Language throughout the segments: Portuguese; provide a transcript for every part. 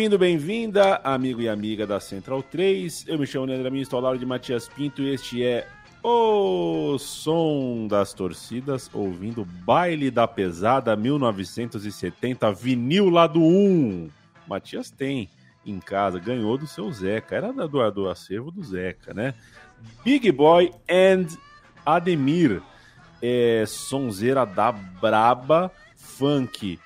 Bem-vindo, bem-vinda, amigo e amiga da Central 3. Eu me chamo Leandro Amin, estou ao lado de Matias Pinto e este é o som das torcidas, ouvindo Baile da Pesada 1970, vinil lado 1. Matias tem em casa, ganhou do seu Zeca, era do, do acervo do Zeca, né? Big Boy and Ademir, é, sonzeira da braba, funk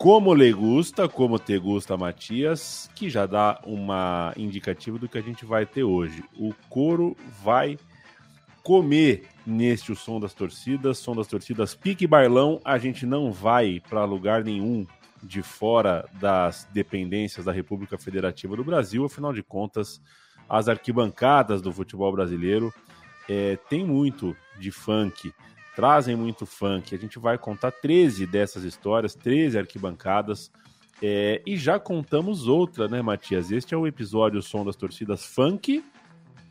como le gusta, como te gusta, Matias, que já dá uma indicativa do que a gente vai ter hoje. O coro vai comer neste o som das torcidas, som das torcidas pique bailão. A gente não vai para lugar nenhum de fora das dependências da República Federativa do Brasil. Afinal de contas, as arquibancadas do futebol brasileiro é, tem muito de funk trazem muito funk. A gente vai contar 13 dessas histórias, 13 arquibancadas. É, e já contamos outra, né, Matias? Este é o episódio Som das Torcidas Funk,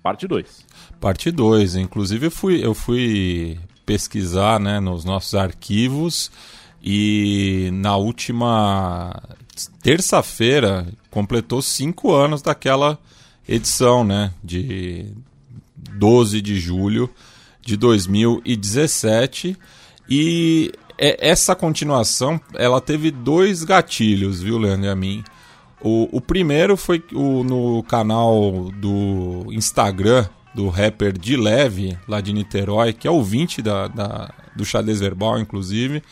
parte 2. Parte 2. Inclusive, eu fui, eu fui pesquisar né, nos nossos arquivos e na última terça-feira completou cinco anos daquela edição, né? De 12 de julho de 2017 e essa continuação ela teve dois gatilhos, viu, Leandro e a mim. O, o primeiro foi o, no canal do Instagram do rapper de Leve, lá de Niterói, que é ouvinte da, da, do xadrez verbal, inclusive,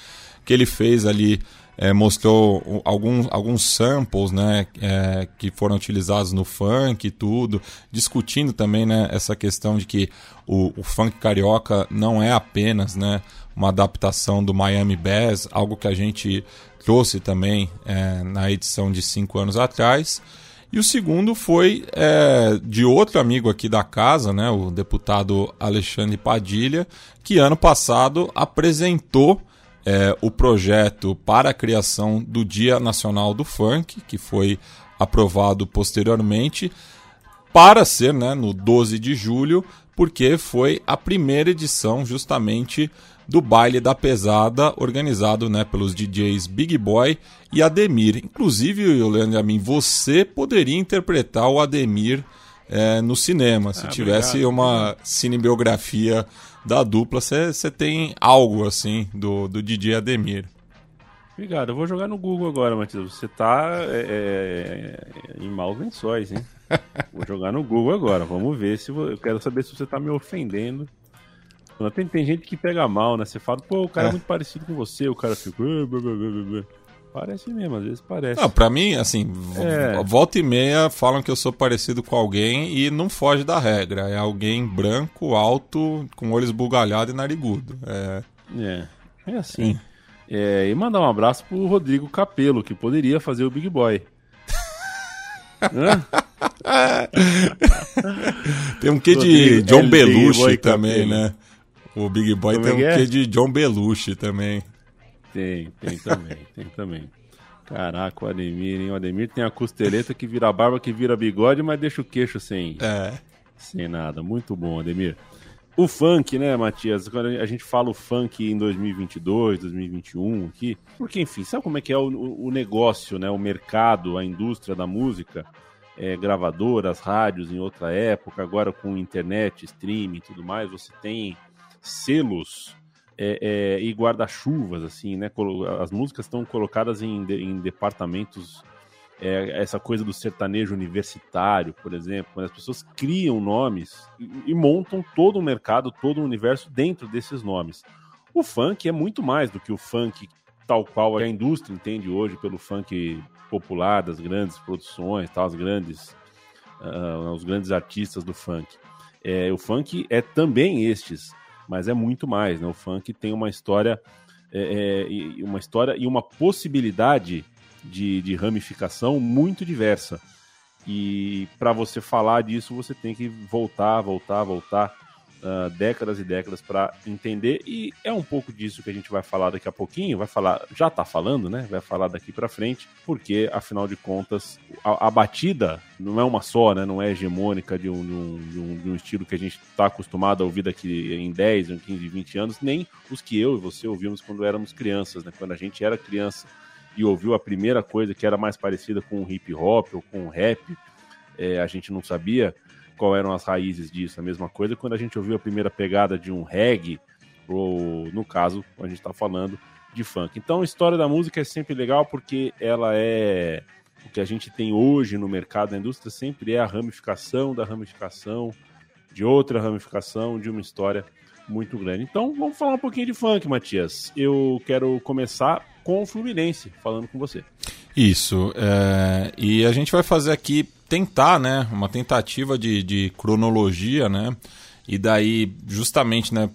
que ele fez ali é, mostrou alguns, alguns samples né, é, que foram utilizados no funk e tudo, discutindo também né, essa questão de que o, o funk carioca não é apenas né, uma adaptação do Miami Bass, algo que a gente trouxe também é, na edição de cinco anos atrás. E o segundo foi é, de outro amigo aqui da casa, né, o deputado Alexandre Padilha, que ano passado apresentou é, o projeto para a criação do Dia Nacional do Funk, que foi aprovado posteriormente, para ser né, no 12 de julho, porque foi a primeira edição justamente do baile da pesada organizado né, pelos DJs Big Boy e Ademir. Inclusive, Leandro a mim, você poderia interpretar o Ademir é, no cinema, se ah, tivesse obrigado. uma cinebiografia da dupla, você tem algo assim do, do DJ Ademir. Obrigado, eu vou jogar no Google agora, Matheus. Você tá é, é, em maus lençóis, hein? vou jogar no Google agora, vamos ver se eu quero saber se você tá me ofendendo. Tem, tem gente que pega mal, né? Você fala, pô, o cara é, é muito parecido com você, o cara fica. Parece mesmo, às vezes parece. Não, pra mim, assim, é. volta e meia falam que eu sou parecido com alguém e não foge da regra. É alguém branco, alto, com olhos bugalhados e narigudo. É, é, é assim. É, e mandar um abraço pro Rodrigo Capelo, que poderia fazer o Big Boy. tem um quê de John Belushi também, né? O Big Boy tem um quê de John Belushi também. Tem, tem também, tem também. Caraca, o Ademir, hein? O Ademir tem a costeleta que vira barba, que vira bigode, mas deixa o queixo sem, é. sem nada. Muito bom, Ademir. O funk, né, Matias? Quando a gente fala o funk em 2022, 2021 aqui, porque, enfim, sabe como é que é o, o negócio, né? O mercado, a indústria da música, é, gravadoras, rádios em outra época, agora com internet, streaming e tudo mais, você tem selos é, é, e guarda-chuvas, assim, né? As músicas estão colocadas em, em departamentos. É, essa coisa do sertanejo universitário, por exemplo, quando as pessoas criam nomes e, e montam todo o mercado, todo o universo dentro desses nomes. O funk é muito mais do que o funk tal qual a indústria entende hoje pelo funk popular, das grandes produções, tal, as grandes, uh, os grandes artistas do funk. É, o funk é também estes, mas é muito mais. Né? O funk tem uma história, é, é, uma história e uma possibilidade de, de ramificação muito diversa. E para você falar disso, você tem que voltar, voltar, voltar uh, décadas e décadas para entender. E é um pouco disso que a gente vai falar daqui a pouquinho. Vai falar, já está falando, né? Vai falar daqui para frente, porque afinal de contas, a, a, batida não é uma só, né? Não é hegemônica de um, de um, de um, de um estilo que a gente está acostumado a ouvir daqui em 10, 15, 20 anos, nem os que eu e você ouvimos quando éramos crianças, né? Quando a gente era criança e ouviu a primeira coisa que era mais parecida com hip hop ou com rap, é, a gente não sabia qual eram as raízes disso. A mesma coisa quando a gente ouviu a primeira pegada de um reggae, ou no caso, a gente está falando de funk. Então a história da música é sempre legal porque ela é o que a gente tem hoje no mercado da indústria sempre é a ramificação da ramificação de outra ramificação de uma história muito grande. Então vamos falar um pouquinho de funk, Matias. Eu quero começar com o Fluminense, falando com você. Isso. É... E a gente vai fazer aqui, tentar, né? Uma tentativa de, de cronologia, né? E daí, justamente, né,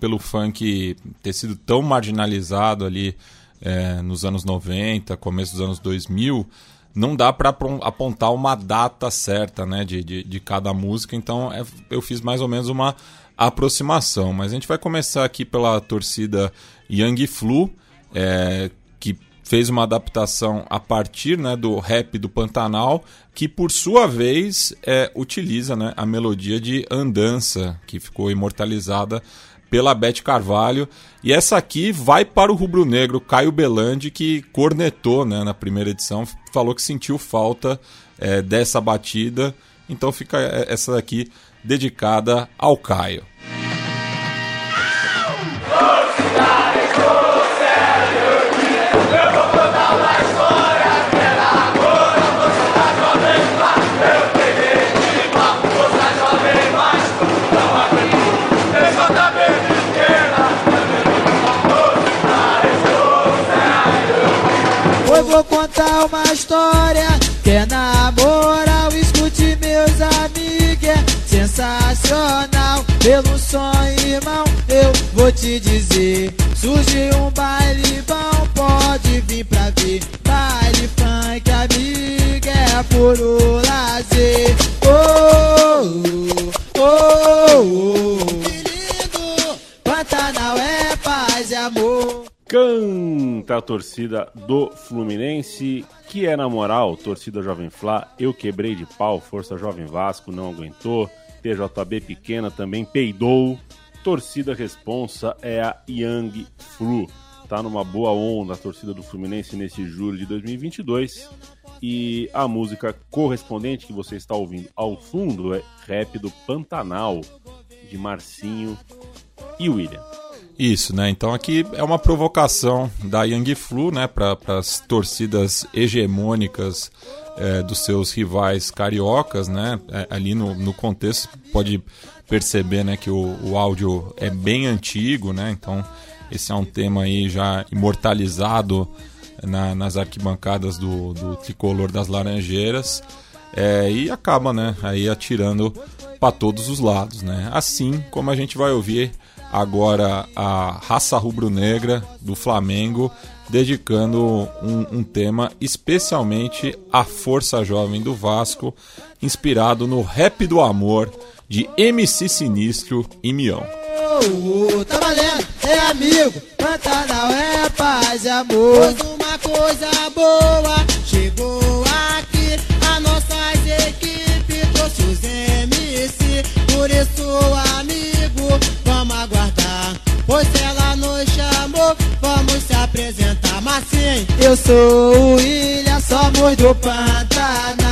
pelo funk ter sido tão marginalizado ali é, nos anos 90, começo dos anos 2000, não dá para apontar uma data certa né, de, de, de cada música, então é, eu fiz mais ou menos uma aproximação. Mas a gente vai começar aqui pela torcida Young Flu, é, que fez uma adaptação a partir né, do rap do Pantanal, que por sua vez é, utiliza né, a melodia de Andança, que ficou imortalizada pela Beth Carvalho. E essa aqui vai para o rubro-negro Caio Belandi, que cornetou né, na primeira edição, falou que sentiu falta é, dessa batida. Então fica é, essa daqui dedicada ao Caio. História que é na moral, escute meus amigos, é sensacional. Pelo sonho, irmão, eu vou te dizer. Surge um baile bom, pode vir pra ver. Baile funk, amiga, é puro lazer. Oh, oh, oh, oh. Que lindo, Pantanal é paz e amor. Canta a torcida do Fluminense, que é na moral, torcida Jovem Flá, eu quebrei de pau, Força Jovem Vasco não aguentou, TJB pequena também peidou, torcida responsa é a Young Flu. Tá numa boa onda a torcida do Fluminense nesse julho de 2022 e a música correspondente que você está ouvindo ao fundo é Rap do Pantanal, de Marcinho e William. Isso, né? Então aqui é uma provocação da Young Flu, né, para as torcidas hegemônicas é, dos seus rivais cariocas, né? É, ali no, no contexto pode perceber, né, que o, o áudio é bem antigo, né? Então esse é um tema aí já imortalizado na, nas arquibancadas do, do tricolor das Laranjeiras é, e acaba, né, aí atirando para todos os lados, né? Assim como a gente vai ouvir agora a raça rubro-negra do Flamengo, dedicando um, um, tema especialmente à força jovem do Vasco, inspirado no rap do amor de MC Sinistro e Mião. Tá valendo, é amigo, Pantanal é paz e amor. Pois uma coisa boa chegou aqui, a nossa equipe trouxe os MC, por isso aguardar. Pois ela nos chamou, vamos se apresentar. Mas sim, eu sou o William, somos do Pantanal.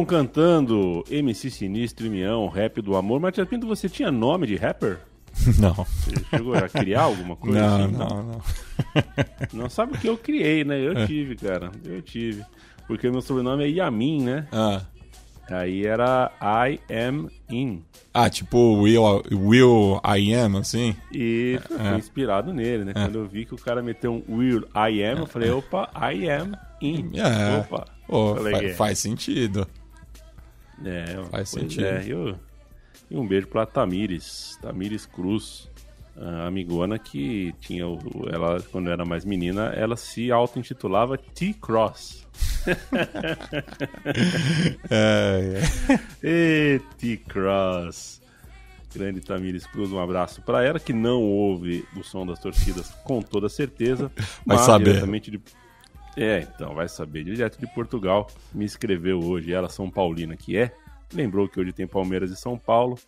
Estão cantando MC Sinistro e Mião, rap do amor. Matias Pinto, você tinha nome de rapper? Não. Você chegou a criar alguma coisa Não, assim? não, não. Não sabe o que eu criei, né? Eu tive, cara. Eu tive. Porque meu sobrenome é Yamin, né? Ah, Aí era I am in. Ah, tipo Will, Will I Am, assim? E fui inspirado nele, né? Quando eu vi que o cara meteu um Will I am, eu falei, opa, I am in. É. Opa. Fa- é. faz sentido. É, Faz sentido. É, eu- E um beijo pra Tamires, Tamires Cruz, a amigona que tinha o, ela quando era mais menina, ela se auto-intitulava T-Cross. É, é. E T-Cross. Grande Tamires Cruz, um abraço pra ela que não ouve o som das torcidas com toda certeza, Vai mas saber. diretamente de É, então, vai saber. Direto de Portugal, me escreveu hoje, ela São Paulina que é. Lembrou que hoje tem Palmeiras e São Paulo.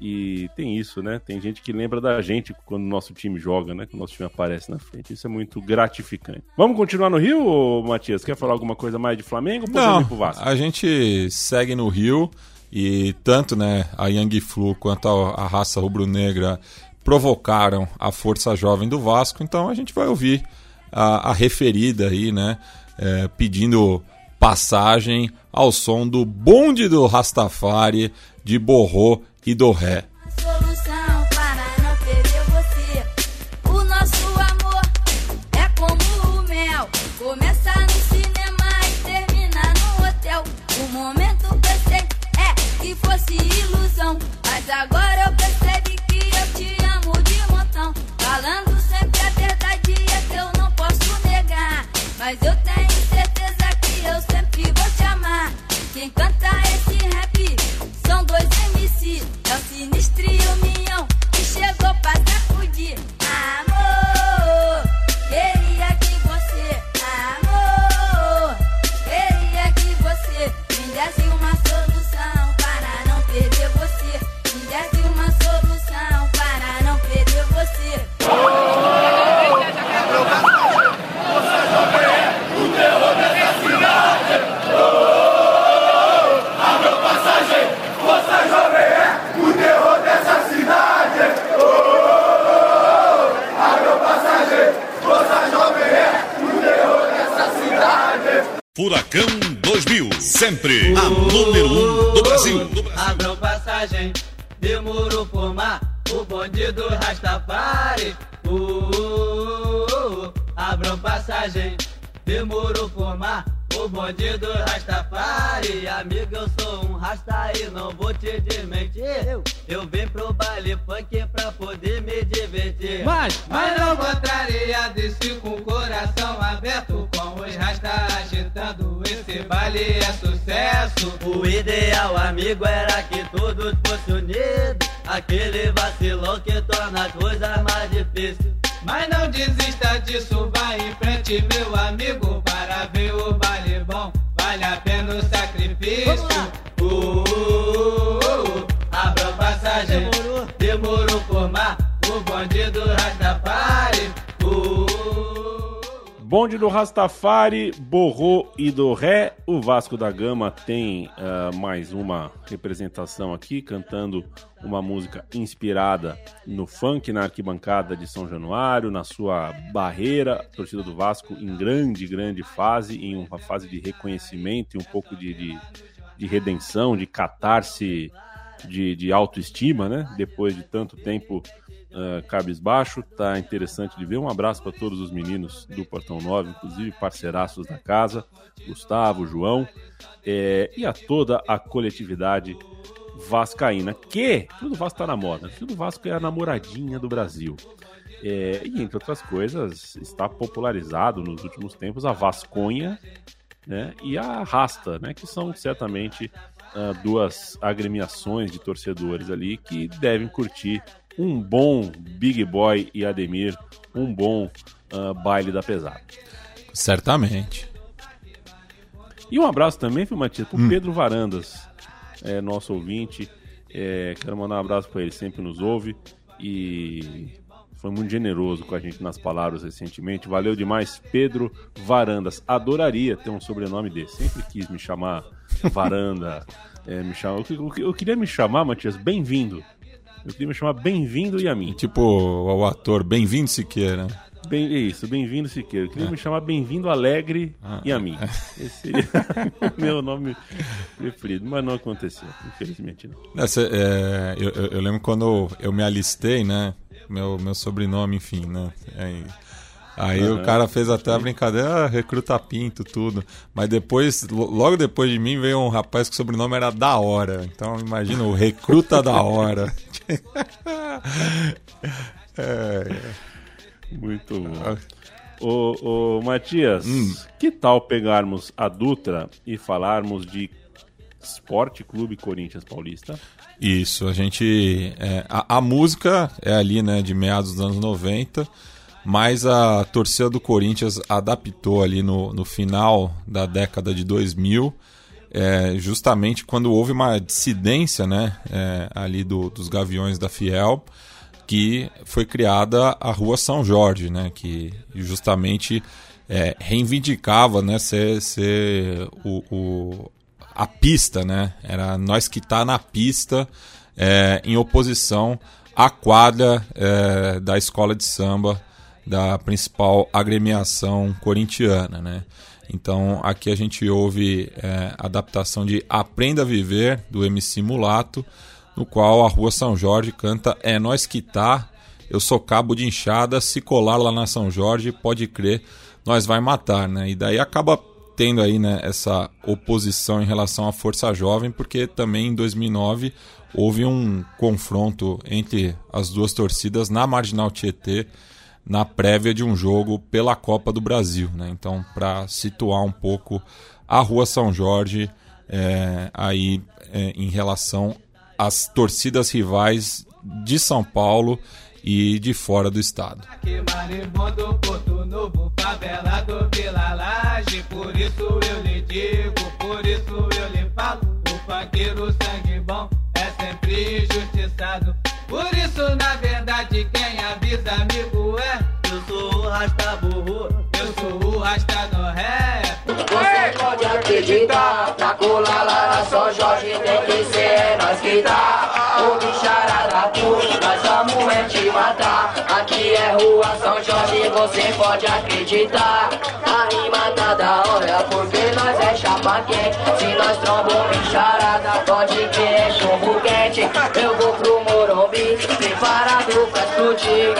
E tem isso, né? Tem gente que lembra da gente quando o nosso time joga, né? Quando o nosso time aparece na frente. Isso é muito gratificante. Vamos continuar no Rio, Matias? Quer falar alguma coisa mais de Flamengo ou Não, ir pro Vasco? a gente segue no Rio e tanto né, a Yang Flu quanto a, a raça rubro-negra provocaram a força jovem do Vasco, então a gente vai ouvir a, a referida aí, né, é, pedindo passagem ao som do bonde do Rastafari de Borrô e do Ré. Mas eu tenho certeza que eu sempre vou te amar. Quem canta esse rap são dois MC. É o sinistro e o minhão que chegou pra sacudir. Amor, queria que você, amor, queria que você me desse uma solução para não perder você. Me desse uma solução para não perder você. Furacão 2000, sempre a número 1 um do Brasil. Abram passagem, demorou formar o bonde do Rastafari. Uh, uh, uh, uh. Abram passagem, demorou formar o bonde do Rastafari. Amigo, eu sou um rasta e não vou te desmentir. Eu vim pro baile funk pra poder me divertir. Mas, mas não contraria desse com o coração aberto. Com os rasta agitando, esse baile é sucesso. O ideal, amigo, era que todos fossem unidos. Aquele vacilão que torna as coisas mais difíceis. Mas não desista disso, vai em frente, meu amigo, para ver o baile bom. Vale a pena o sacrifício. Uh, uh, uh. Abra passagem, demorou, formar o bonde do Rastafari. Uh, uh, uh. Bonde do Rastafari, Borrô e do Ré. O Vasco da Gama tem ah, mais uma representação aqui, cantando uma música inspirada no funk na arquibancada de São Januário, na sua barreira. A torcida do Vasco em grande, grande fase, em uma fase de reconhecimento e um pouco de, de, de redenção, de catarse, de, de autoestima, né? Depois de tanto tempo uh, cabisbaixo. Tá interessante de ver. Um abraço para todos os meninos do Portão 9, inclusive parceiraços da casa, Gustavo, João, é, e a toda a coletividade vascaína, que tudo do Vasco tá na moda. Tudo do Vasco é a namoradinha do Brasil. É, e entre outras coisas, está popularizado nos últimos tempos a Vasconha né, e a Rasta, né, que são certamente ah, duas agremiações de torcedores ali que devem curtir um bom Big Boy e Ademir, um bom ah, baile da pesada. Certamente. E um abraço também, viu, Matias, pro Pedro Varandas, é, nosso ouvinte. É, quero mandar um abraço para ele, sempre nos ouve. E foi muito generoso com a gente nas palavras recentemente. Valeu demais, Pedro Varandas. Adoraria ter um sobrenome desse. Sempre quis me chamar Varanda. é, me chamar, eu, eu- eu queria me chamar, Matias, bem-vindo. Eu queria me chamar Bem-vindo e a mim. Tipo o ator Bem-vindo Siqueira. Bem, isso, bem-vindo Siqueira. Eu queria me chamar Bem-vindo Alegre e a mim. Esse seria o meu nome preferido, mas não aconteceu, infelizmente não. É, cê- é, eu, eu- lembro quando eu me alistei, né? Meu, meu sobrenome, enfim, né? Aí, aí o cara fez até a brincadeira, ah, recruta pinto, tudo. Mas depois, lo- logo depois de mim, veio um rapaz que o sobrenome era da hora. Então imagina, o recruta da hora. É, Muito bom. Ô, ô, Matias, que tal pegarmos a Dutra e falarmos de Esporte Clube Corinthians Paulista? Isso, a gente. é, a, a música é ali, né, de meados dos anos 90, mas a torcida do Corinthians adaptou ali no, no final da década de 2000, é, justamente quando houve uma dissidência, né, é, ali do- dos Gaviões da Fiel, que foi criada a Rua São Jorge, né, que justamente é, reivindicava, né, ser, ser o, o- a pista, né, era nós que tá na pista é, em oposição à quadra é, da escola de samba da principal agremiação corintiana, né. Então aqui a gente ouve é, a adaptação de Aprenda a Viver do MC Mulato, no qual a Rua São Jorge canta É Nós Que Tá, eu sou cabo de enxada, se colar lá na São Jorge, pode crer, nós vai matar, né? E daí acaba tendo aí, né, essa oposição em relação à Força Jovem, porque também em 2009 houve um confronto entre as duas torcidas na Marginal Tietê, na prévia de um jogo pela Copa do Brasil, né? Então, para situar um pouco a Rua São Jorge é, aí é, em relação às torcidas rivais de São Paulo e de fora do estado. O sangue bom é sempre Por isso na verdade quem avisa amigo é Eu sou o Rasta Burro, eu sou o Rasta rap Você pode acreditar, pra colar lá na São Jorge tem que ser é nós que dá. O bicharada puxa, nós vamos é te matar. Aqui é rua São Jorge, você pode acreditar. A rima tá da hora, porque nós é chapa quente. Se nós trombom bicharada, pode que é chumbo quente. Eu vou pro Morumbi, pra explodir.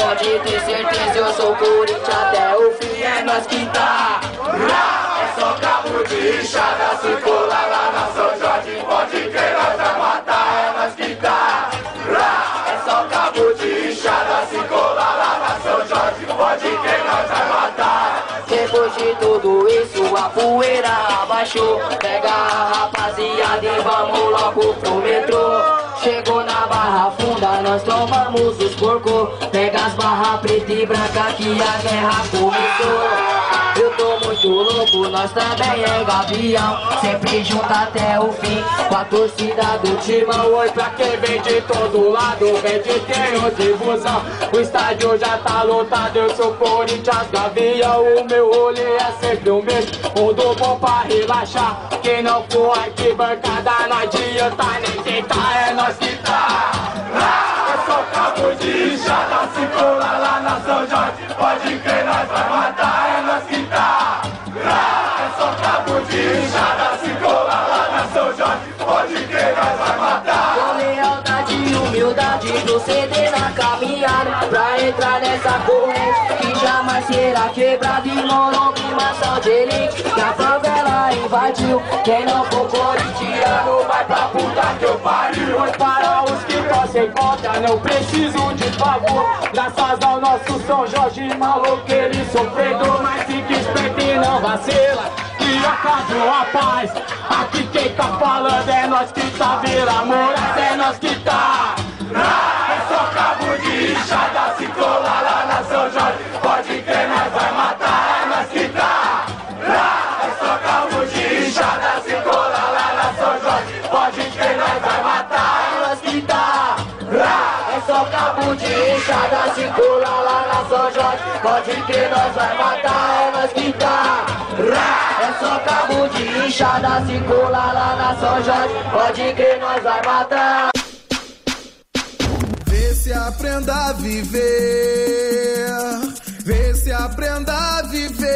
Pode ter certeza, eu sou Corinthians até o fim. É nós que tá. É só cabo de enxada, se colar lá na São Jorge, pode crer, nós vai matar, é nós que tá. É só cabo de enxada, se colar lá na São Jorge, pode crer, nós vai matar. Depois de tudo isso, a poeira abaixou. Pega a rapaziada e vamos logo pro metrô. Chegou na barra funda, nós tomamos os porcos. Pega as barras preta e branca que a guerra começou. Eu muito louco, nós também é gavião. Sempre junto até o fim. Com a torcida do timão Oi pra quem vem de todo lado. Vem de Teus e Fusão O estádio já tá lotado Eu sou Corinthians Gavião. O meu rolê é sempre o mesmo. Mundo bom pra relaxar. Quem não for arquibancada Não adianta nem tentar. É nós que tá. É só cabo de inchada Se colar lá na São Jorge Pode crer, nós vai matar nós vai matar Com lealdade e humildade CD na caminhada Pra entrar nessa corrente Que jamais será quebrada. E Morumbi, maçã de elite Que a favela invadiu. Quem não for corintiano Vai pra puta que eu pariu. Oi para os que torcem contra Não preciso de favor. Graças ao nosso São Jorge Maluco ele sofredor Mas fique esperto e não vacila Que acabou a paz Aqui quem tá falando é nós que tá Vila Moraes é nós que tá. É só cabo de inchada Se colar lá na São Jorge Pode crer, nós vai matar É nós que tá. É só cabo de inchada Se colar lá na São Jorge Pode crer, nós vai matar É nós que tá. É só só cabo de enxada Circula lá na São Jorge Pode crer, nós vai matar Só cabo de enxada Circula lá na São Jorge Pode crer, nós vai matar Vê se aprenda a viver. Vê se aprenda a viver.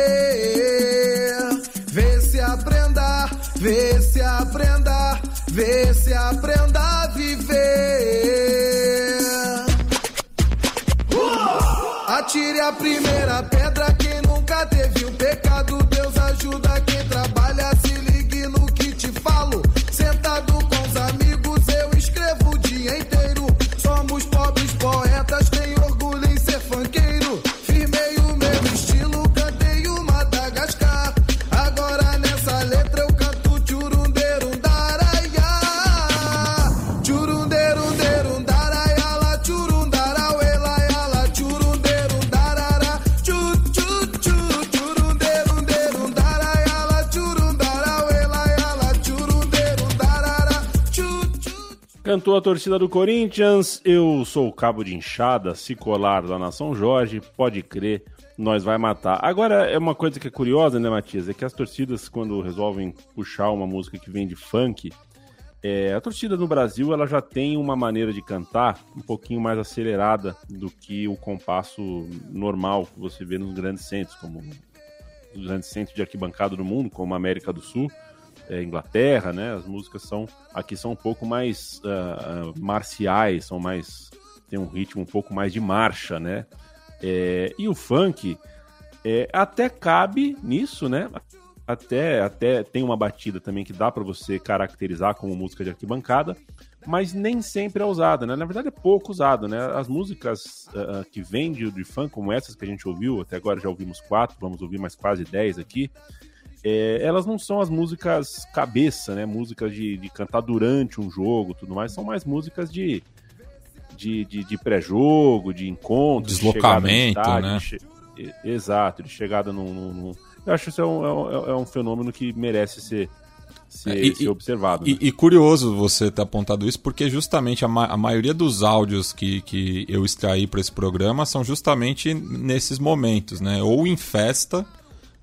Vê se aprenda, vê se aprenda, vê se aprenda a viver. Atire a primeira pedra quem nunca teve um pecado. Ajuda quem trabalha. Se Cantou a torcida do Corinthians, eu sou o cabo de enxada, se colar lá na São Jorge, pode crer, nós vai matar. Agora, é uma coisa que é curiosa, né, Matias? É que as torcidas, quando resolvem puxar uma música que vem de funk, é, a torcida no Brasil ela já tem uma maneira de cantar um pouquinho mais acelerada do que o compasso normal que você vê nos grandes centros, como os grandes centros de arquibancada do mundo, como a América do Sul, é, Inglaterra, né? As músicas são aqui são um pouco mais ah, marciais, são mais tem um ritmo um pouco mais de marcha, né? É, e o funk é, até cabe nisso, né? Até, até tem uma batida também que dá para você caracterizar como música de arquibancada, mas nem sempre é usada, né? Na verdade é pouco usado, né? As músicas ah, que vêm de, de funk, como essas que a gente ouviu, até agora já ouvimos quatro, vamos ouvir mais quase dez aqui, é, elas não são as músicas cabeça, né? Músicas de, de cantar durante um jogo tudo mais, são mais músicas de, de, de, de pré-jogo, de encontro, de Deslocamento, chegada no né? de che- Exato, de chegada num, num- num- Eu acho que isso é um, é um- é um fenômeno que merece ser, ser, É, e- ser observado. E, né? e curioso você ter apontado isso, porque justamente a, ma- a maioria dos áudios que, que eu extraí para esse programa são justamente nesses momentos, né? Ou em festa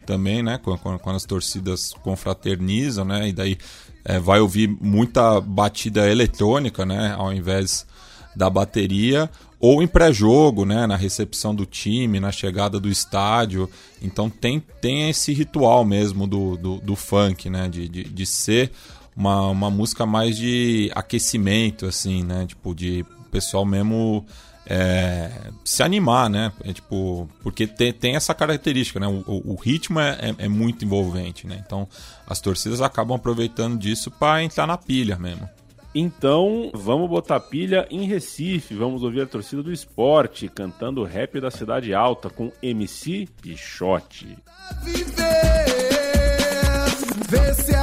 também, né? Quando, quando- as torcidas confraternizam, né? E daí é, vai ouvir muita batida eletrônica, né? Ao invés da bateria, ou em pré-jogo, né? Na recepção do time, na chegada do estádio. Então tem, tem esse ritual mesmo do, do, do funk, né? De, de, de ser uma, uma música mais de aquecimento, assim, né? Tipo, de pessoal mesmo é, se animar, né? É, tipo, porque tem, tem essa característica, né? O, o- o ritmo é, é- é muito envolvente, né? Então as torcidas acabam aproveitando disso para entrar na pilha mesmo. Então, vamos botar pilha em Recife. Vamos ouvir a torcida do esporte cantando o rap da Cidade Alta com MC Pichote. viver. Vê se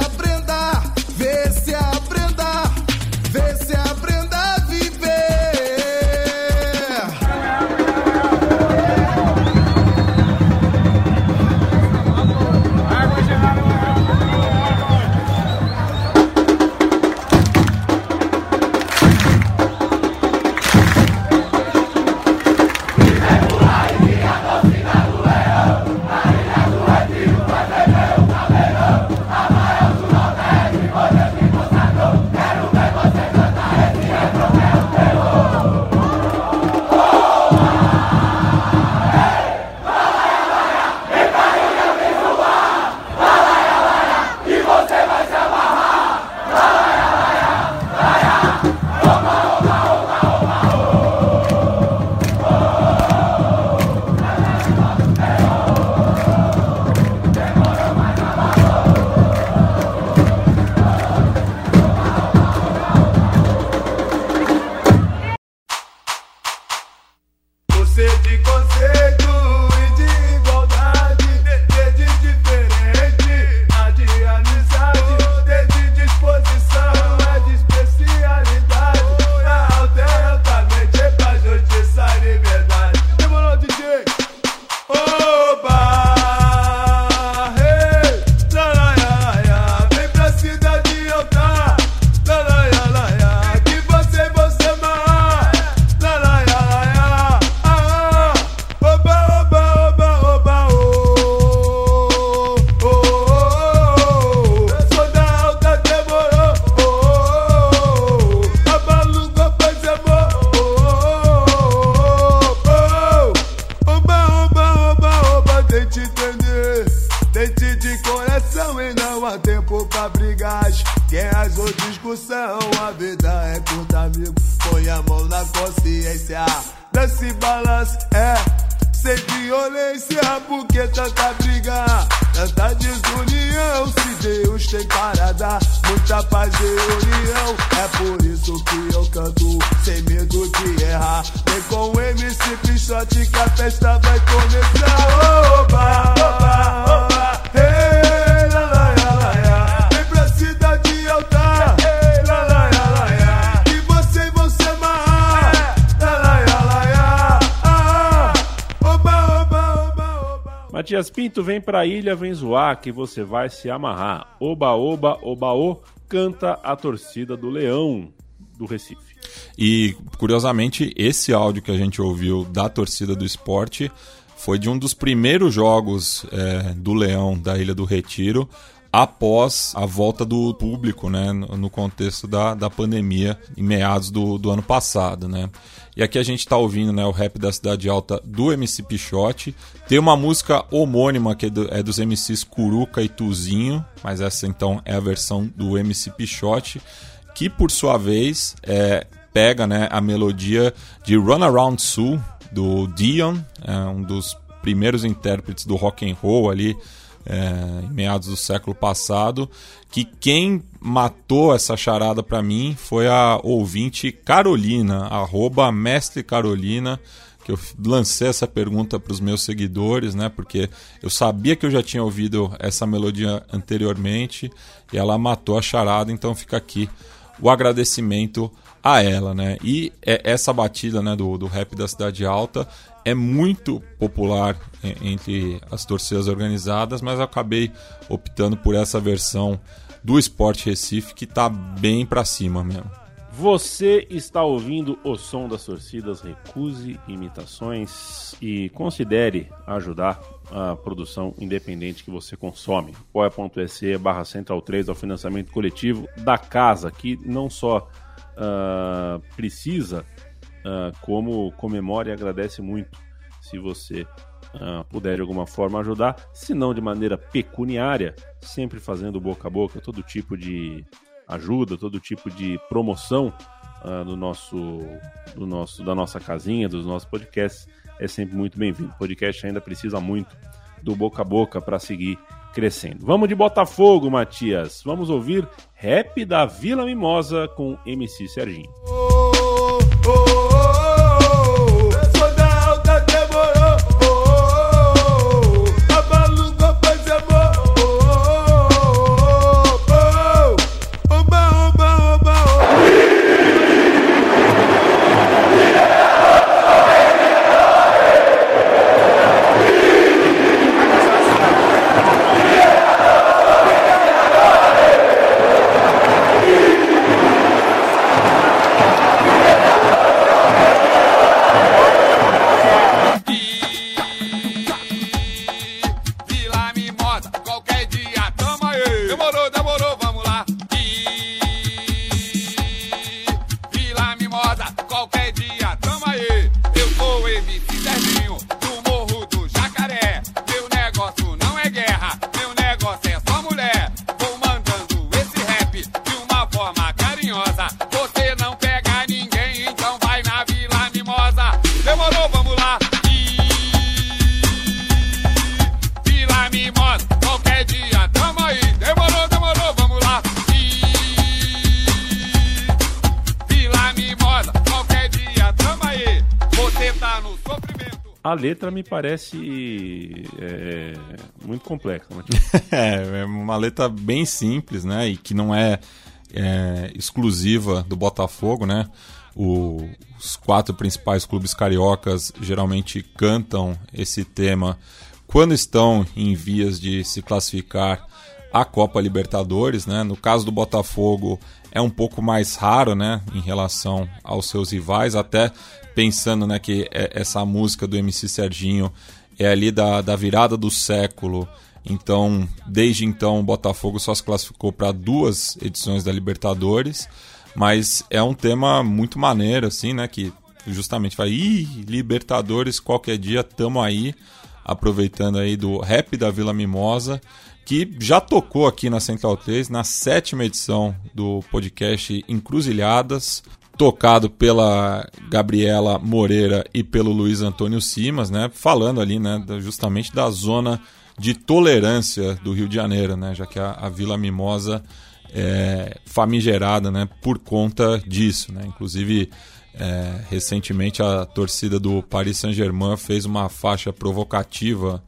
pra ilha, vem zoar que você vai se amarrar. Oba, oba, oba, o, canta a torcida do Leão do Recife. E, curiosamente, esse áudio que a gente ouviu da torcida do esporte foi de um dos primeiros jogos é, do Leão da Ilha do Retiro após a volta do público, né, no contexto da, da pandemia, em meados do, do ano passado, né. E aqui a gente está ouvindo né, o rap da Cidade Alta do MC Pichote. Tem uma música homônima que é, do- é dos MCs Curuca e Tuzinho, mas essa então é a versão do MC Pichote que por sua vez é, pega né, a melodia de Run Around Sue do Dion, é, um dos primeiros intérpretes do rock and roll ali é, em meados do século passado, que quem matou essa charada para mim foi a ouvinte Carolina, arroba Mestre Carolina, que eu lancei essa pergunta para os meus seguidores, né? Porque eu sabia que eu já tinha ouvido essa melodia anteriormente e ela matou a charada, então fica aqui o agradecimento a ela, né? E é- essa batida, né, do, do rap da Cidade Alta é muito popular entre as torcidas organizadas, mas eu acabei optando por essa versão do Esporte Recife que tá bem pra cima mesmo. Você está ouvindo o som das torcidas, recuse imitações e considere ajudar a produção independente que você consome. apoia.se barra central 3 ao financiamento coletivo da casa, que não só ah, precisa, ah, como comemora e agradece muito se você ah, puder de alguma forma ajudar, se não de maneira pecuniária, sempre fazendo boca a boca, todo tipo de ajuda, todo tipo de promoção ah, do nosso, do nosso, da nossa casinha, dos nossos podcasts, é sempre muito bem-vindo. O podcast ainda precisa muito do boca a boca para seguir crescendo. Vamos de Botafogo, Matias. Vamos ouvir rap da Vila Mimosa com MC Serginho. Letra me parece é, muito complexa, Matias. É, é uma letra bem simples, né? E que não é, é, exclusiva do Botafogo, né? O- os quatro principais clubes cariocas geralmente cantam esse tema quando estão em vias de se classificar à Copa Libertadores, né? No caso do Botafogo é um pouco mais raro, né, em relação aos seus rivais, até pensando, né, que é- essa música do MC Serginho é ali da, da virada do século. Então, desde então, o Botafogo só se classificou para duas edições da Libertadores, mas é um tema muito maneiro, assim, né? Que justamente vai, ih, Libertadores, qualquer dia, tamo aí. aproveitando aí do Rap da Vila Mimosa, que já tocou aqui na Central 3, na sétima edição do podcast Encruzilhadas, tocado pela Gabriela Moreira e pelo Luiz Antônio Simas, né? Falando ali, né, justamente da zona de tolerância do Rio de Janeiro, né? Já que a, a Vila Mimosa é famigerada, né? Por conta disso, né? Inclusive é, recentemente a torcida do Paris Saint-Germain fez uma faixa provocativa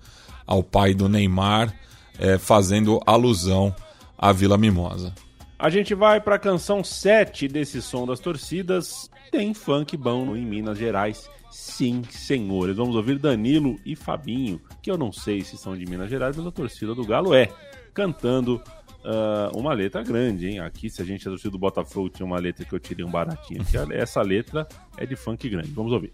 ao pai do Neymar, é, fazendo alusão à Vila Mimosa. A gente vai para a canção 7 desse som das torcidas. Tem funk bom em Minas Gerais. Sim, senhores. Vamos ouvir Danilo e Fabinho, que eu não sei se são de Minas Gerais, mas a torcida do Galo é, cantando uh, uma letra grande, hein? Aqui, se a gente é torcida do Botafogo, tinha uma letra que eu tirei um baratinho. Essa letra é de funk grande. Vamos ouvir.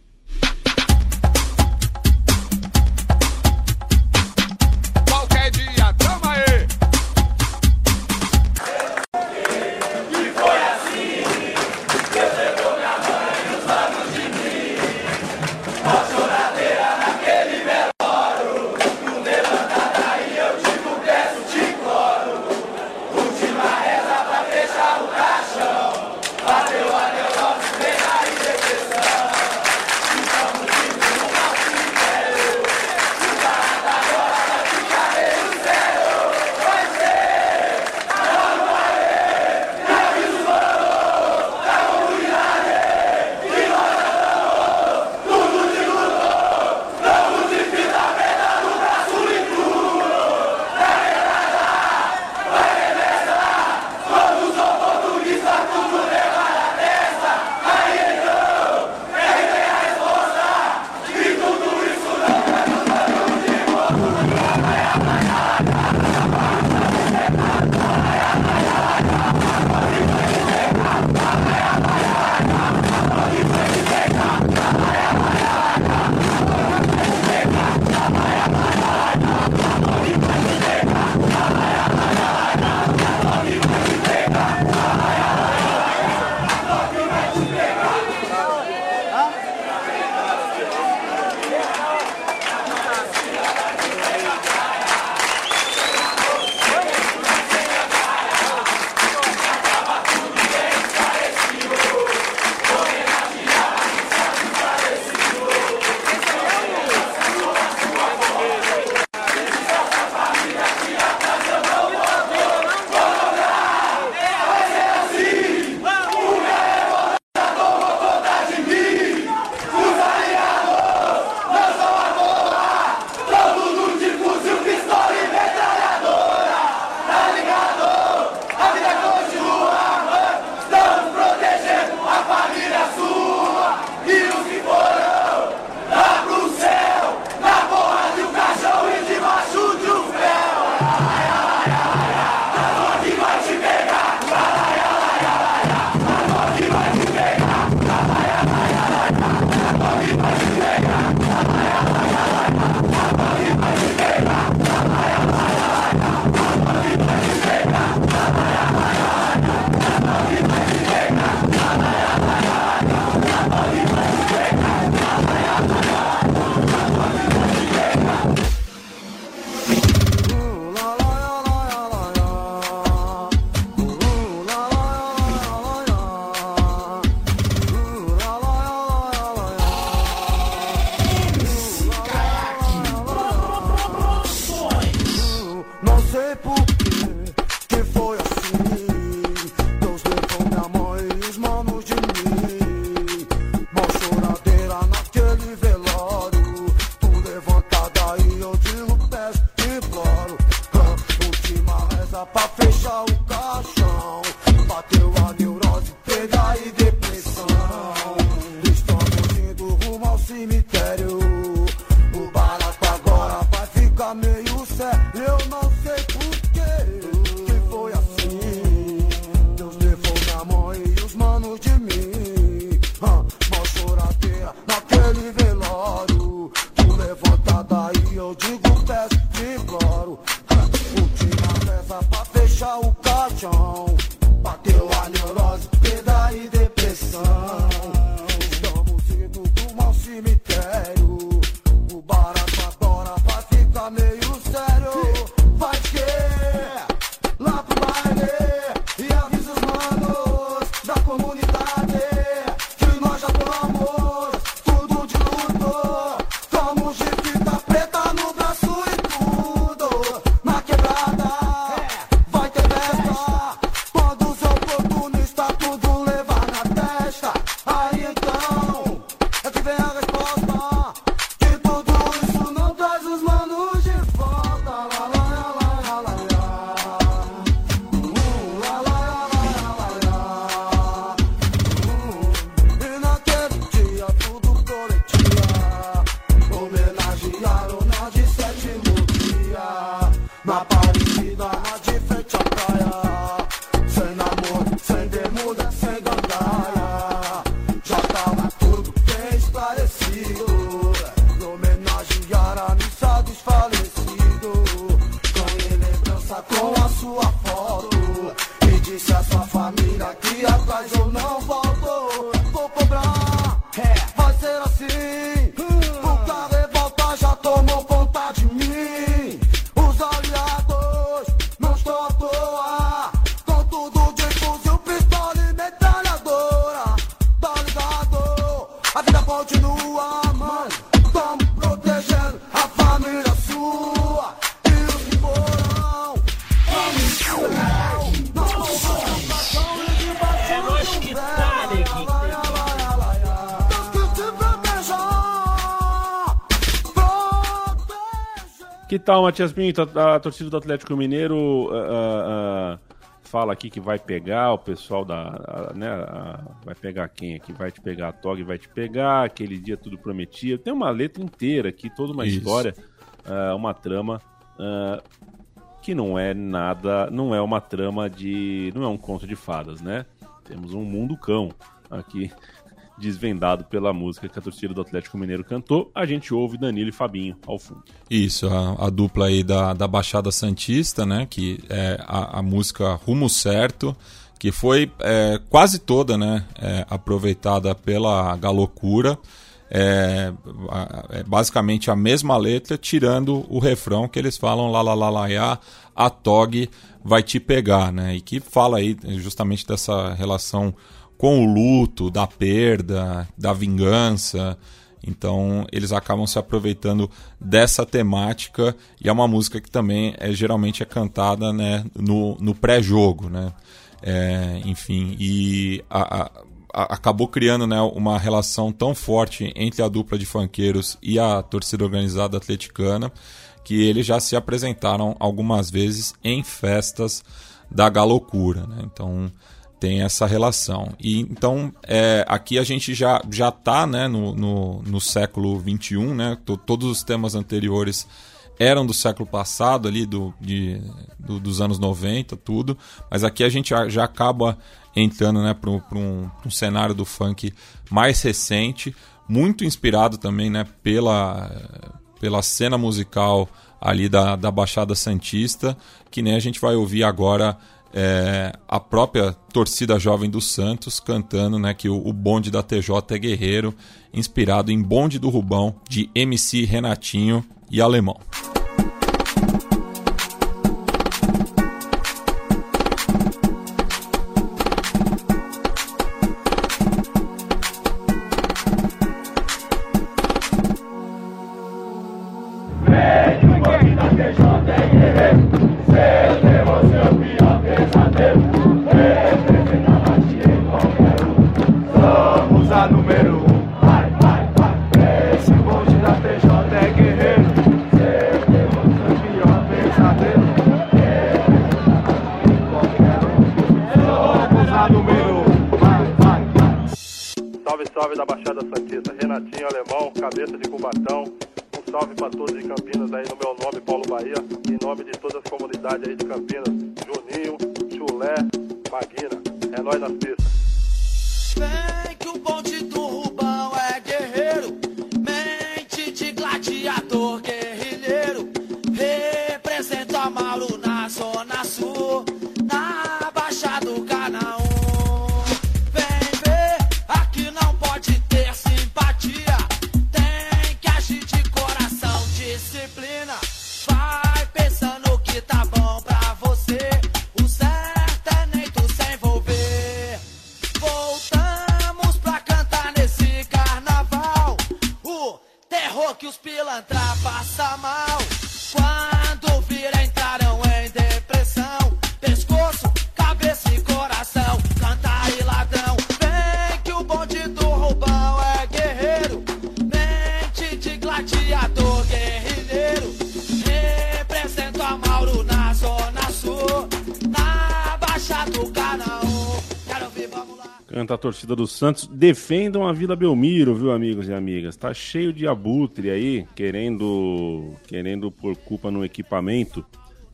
pop off Que tal, Matias Pinto? A, a torcida do Atlético Mineiro ah, ah, fala aqui que vai pegar o pessoal da. né, vai pegar quem aqui? Vai te pegar a Tog, vai te pegar. Aquele dia tudo prometia. Tem uma letra inteira aqui, toda uma Isso. história, ah, uma trama. que não é nada, não é uma trama de, não é um conto de fadas, né? Temos um mundo cão aqui desvendado pela música que a torcida do Atlético Mineiro cantou. A gente ouve Danilo e Fabinho ao fundo. Isso, a, a dupla aí da, da Baixada Santista, né? Que é a, a música Rumo Certo, que foi é, quase toda, né? é, aproveitada pela Galocura. É, é basicamente a mesma letra, tirando o refrão que eles falam lá, lá, lá, lá, ya, a Tog vai te pegar, né? E que fala aí justamente dessa relação com o luto, da perda, da vingança. Então eles acabam se aproveitando dessa temática e é uma música que também é geralmente é cantada né, no, no pré-jogo, né? É, enfim, e a- a- a- acabou criando né, uma relação tão forte entre a dupla de funkeiros e a torcida organizada atleticana que eles já se apresentaram algumas vezes em festas da Galocura, né? Então tem essa relação. E então é, aqui a gente já já está né, no, no, no século XXI, né? To- Todos os temas anteriores eram do século passado, ali do, de, do- dos anos 90, tudo. Mas aqui a gente já, acaba entrando né, para um, um- cenário do funk mais recente, muito inspirado também né, pela, pela cena musical ali da, da Baixada Santista, que nem a gente vai ouvir agora é, a própria torcida jovem do Santos cantando né, que o, o bonde da TJ é guerreiro, inspirado em Bonde do Rubão, de MC Renatinho e Alemão. Torcida do Santos. Defendam a Vila Belmiro, viu, amigos e amigas? Tá cheio de abutre aí, querendo, querendo pôr culpa no equipamento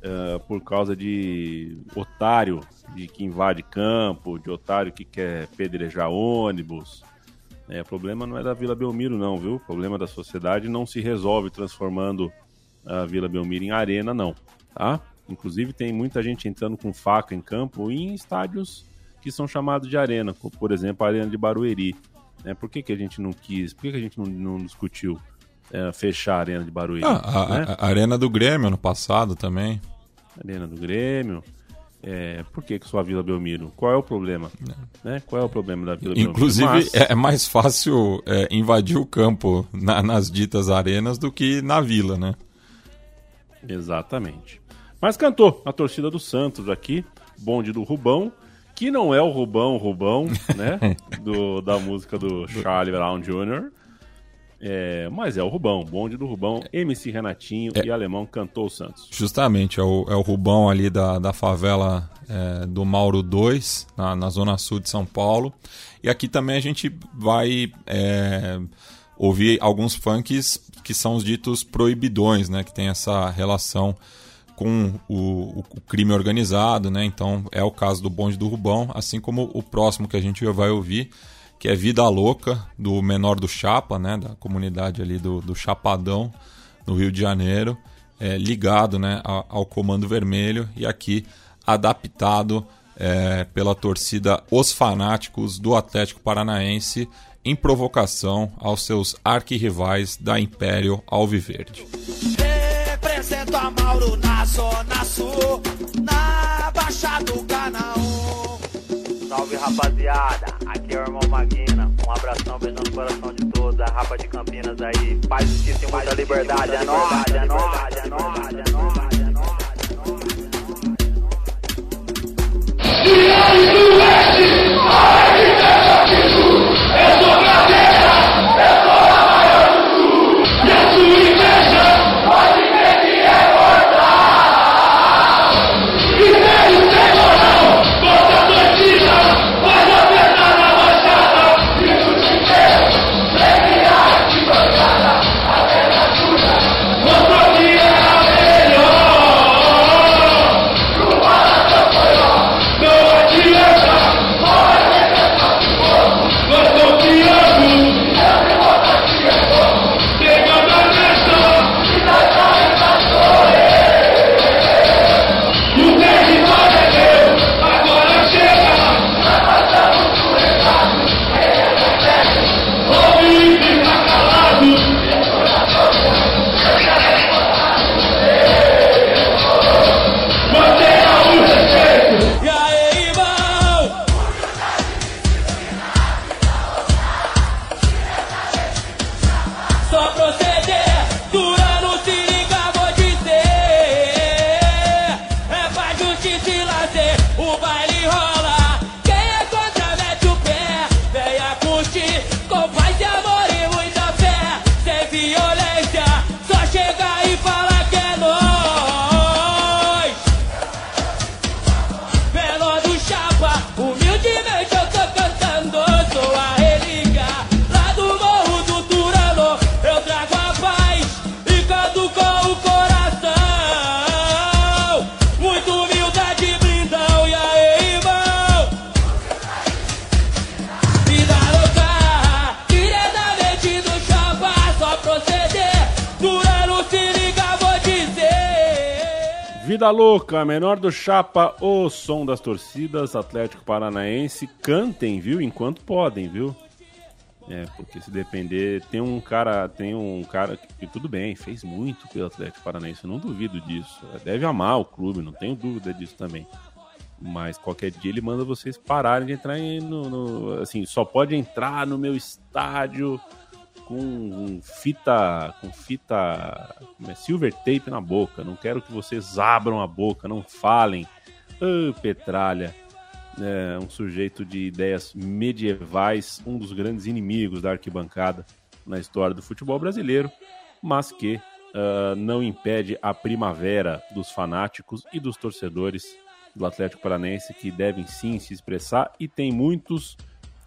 eh, por causa de otário de que invade campo, de otário que quer pedrejar ônibus. É, o problema não é da Vila Belmiro, não, viu? O problema da sociedade não se resolve transformando a Vila Belmiro em arena, não. Tá? Inclusive, tem muita gente entrando com faca em campo e em estádios que são chamados de arena, como, por exemplo a Arena de Barueri. Né? Por que, que a gente não quis, por que, que a gente não, não discutiu é, fechar a Arena de Barueri? Ah, a, né? a- a Arena do Grêmio ano passado também. Arena do Grêmio. É, por que, que só a Vila Belmiro? Qual é o problema? Né? Qual é o problema da Vila Belmiro? Inclusive, Mas- é é mais fácil é, invadir o campo na- nas ditas arenas do que na vila, né? Exatamente. Mas cantou a torcida do Santos aqui, bonde do Rubão, que não é o Rubão Rubão, né? do, da música do Charlie Brown Jr., é, mas é o Rubão, bonde do Rubão, MC Renatinho É. e Alemão cantou o Santos. Justamente, é o, é o Rubão ali da, da favela é, do Mauro 2, na, na zona sul de São Paulo. E aqui também a gente vai é, ouvir alguns funks que são os ditos proibidões, né? Que tem essa relação com o, o- crime organizado, né? Então é o caso do Bonde do Rubão, assim como o próximo que a gente vai ouvir, que é Vida Louca, do Menor do Chapa, né? Da comunidade ali do, do Chapadão, no Rio de Janeiro, é, ligado né, a- ao Comando Vermelho e aqui adaptado é, pela torcida Os Fanáticos do Atlético Paranaense em provocação aos seus arquirrivais da Império Alviverde. Represento a Mauro na Zona Sul, na Baixa do Canaã. Salve rapaziada, aqui é o irmão Maguina. Um abração, beijão no coração de todos. A rapa de Campinas aí. Paz, justiça e muita liberdade. É nóis, é nóis, é nóis, é nóis, é Vida Louca, menor do Chapa, o som das torcidas, Atlético Paranaense, cantem, viu? Enquanto podem, viu? É, porque se depender, tem um cara, tem um cara que, tudo bem, fez muito pelo Atlético Paranaense, não duvido disso. Deve amar o clube, não tenho dúvida disso também. Mas qualquer dia ele manda vocês pararem de entrar no, no- assim, só pode entrar no meu estádio com fita, com fita, é, silver tape na boca. Não quero que vocês abram a boca, não falem. Ô, Petralha, é um sujeito de ideias medievais, um dos grandes inimigos da arquibancada na história do futebol brasileiro, mas que ah, não impede a primavera dos fanáticos e dos torcedores do Atlético Paranaense que devem sim se expressar e tem muitos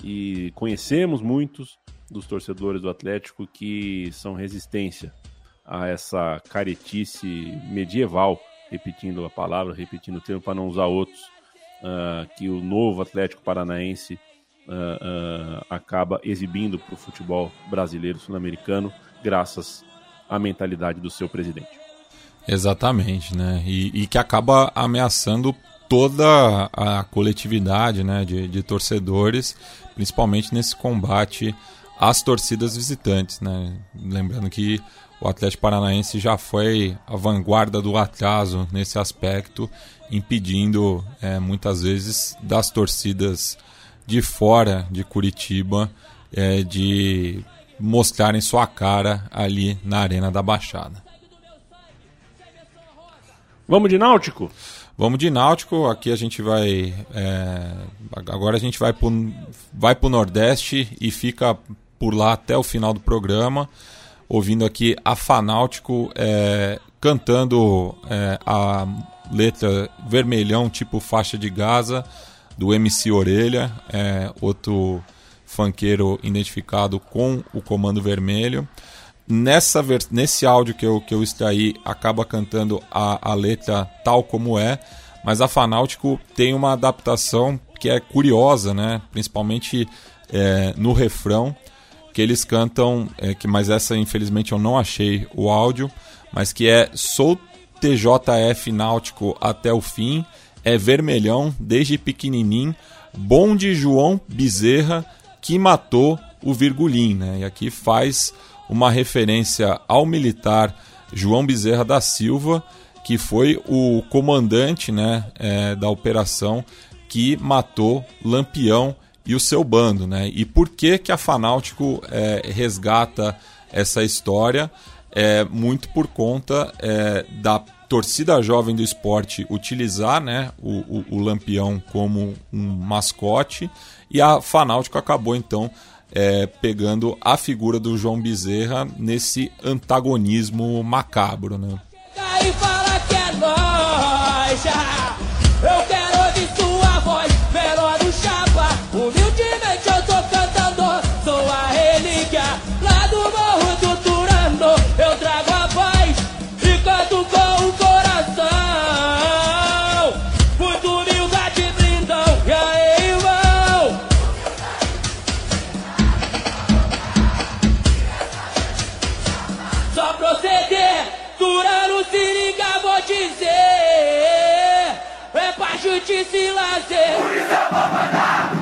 e conhecemos muitos dos torcedores do Atlético que são resistência a essa caretice medieval, repetindo a palavra, repetindo o termo para não usar outros, ah, que o novo Atlético Paranaense ah, ah, acaba exibindo para o futebol brasileiro sul-americano, graças à mentalidade do seu presidente. Exatamente, né? E, e que acaba ameaçando toda a coletividade né, de, de torcedores, principalmente nesse combate as torcidas visitantes, né? Lembrando que o Atlético Paranaense já foi a vanguarda do atraso nesse aspecto, impedindo é, muitas vezes das torcidas de fora de Curitiba é, de mostrarem sua cara ali na Arena da Baixada. Vamos de Náutico? Vamos de Náutico, aqui a gente vai. É, agora a gente vai para vai o Nordeste e fica por lá até o final do programa, ouvindo aqui a Fanáutico é, cantando é, a letra vermelhão, tipo faixa de Gaza, do MC Orelha, é, outro funkeiro identificado com o Comando Vermelho. Nessa nesse áudio que eu, que eu extraí, acaba cantando a, a letra tal como é, mas a Fanáutico tem uma adaptação que é curiosa, né? principalmente é, no refrão, que eles cantam, é, que mas essa infelizmente eu não achei o áudio, mas que é Sou TJF Náutico até o fim, é vermelhão desde pequenininho, bom de João Bezerra que matou o Virgulim, né? E aqui faz uma referência ao militar João Bezerra da Silva, que foi o comandante né, é, da operação que matou Lampião e o seu bando. Né? E por que, que a Fanáutico é, resgata essa história? É muito por conta é, da torcida jovem do esporte utilizar né, o, o, o Lampião como um mascote e a Fanáutico acabou então é, pegando a figura do João Bezerra nesse antagonismo macabro. Né? Lazer. Por isso eu mandar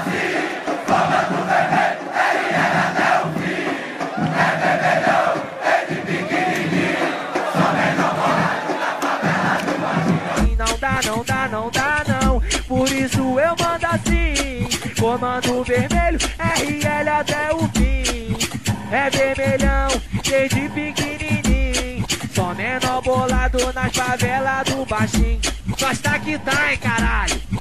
assim. Comando vermelho, ele é até o fim. É vermelhão, é de pequenininho. Só menor bolado na favela do Não dá, não dá, não dá, não. Por isso eu mando assim. Comando vermelho, RL até o fim. É vermelhão, desde pequenininho. Só menor bolado nas favelas do baixinho. Tá que tá, hein, caralho.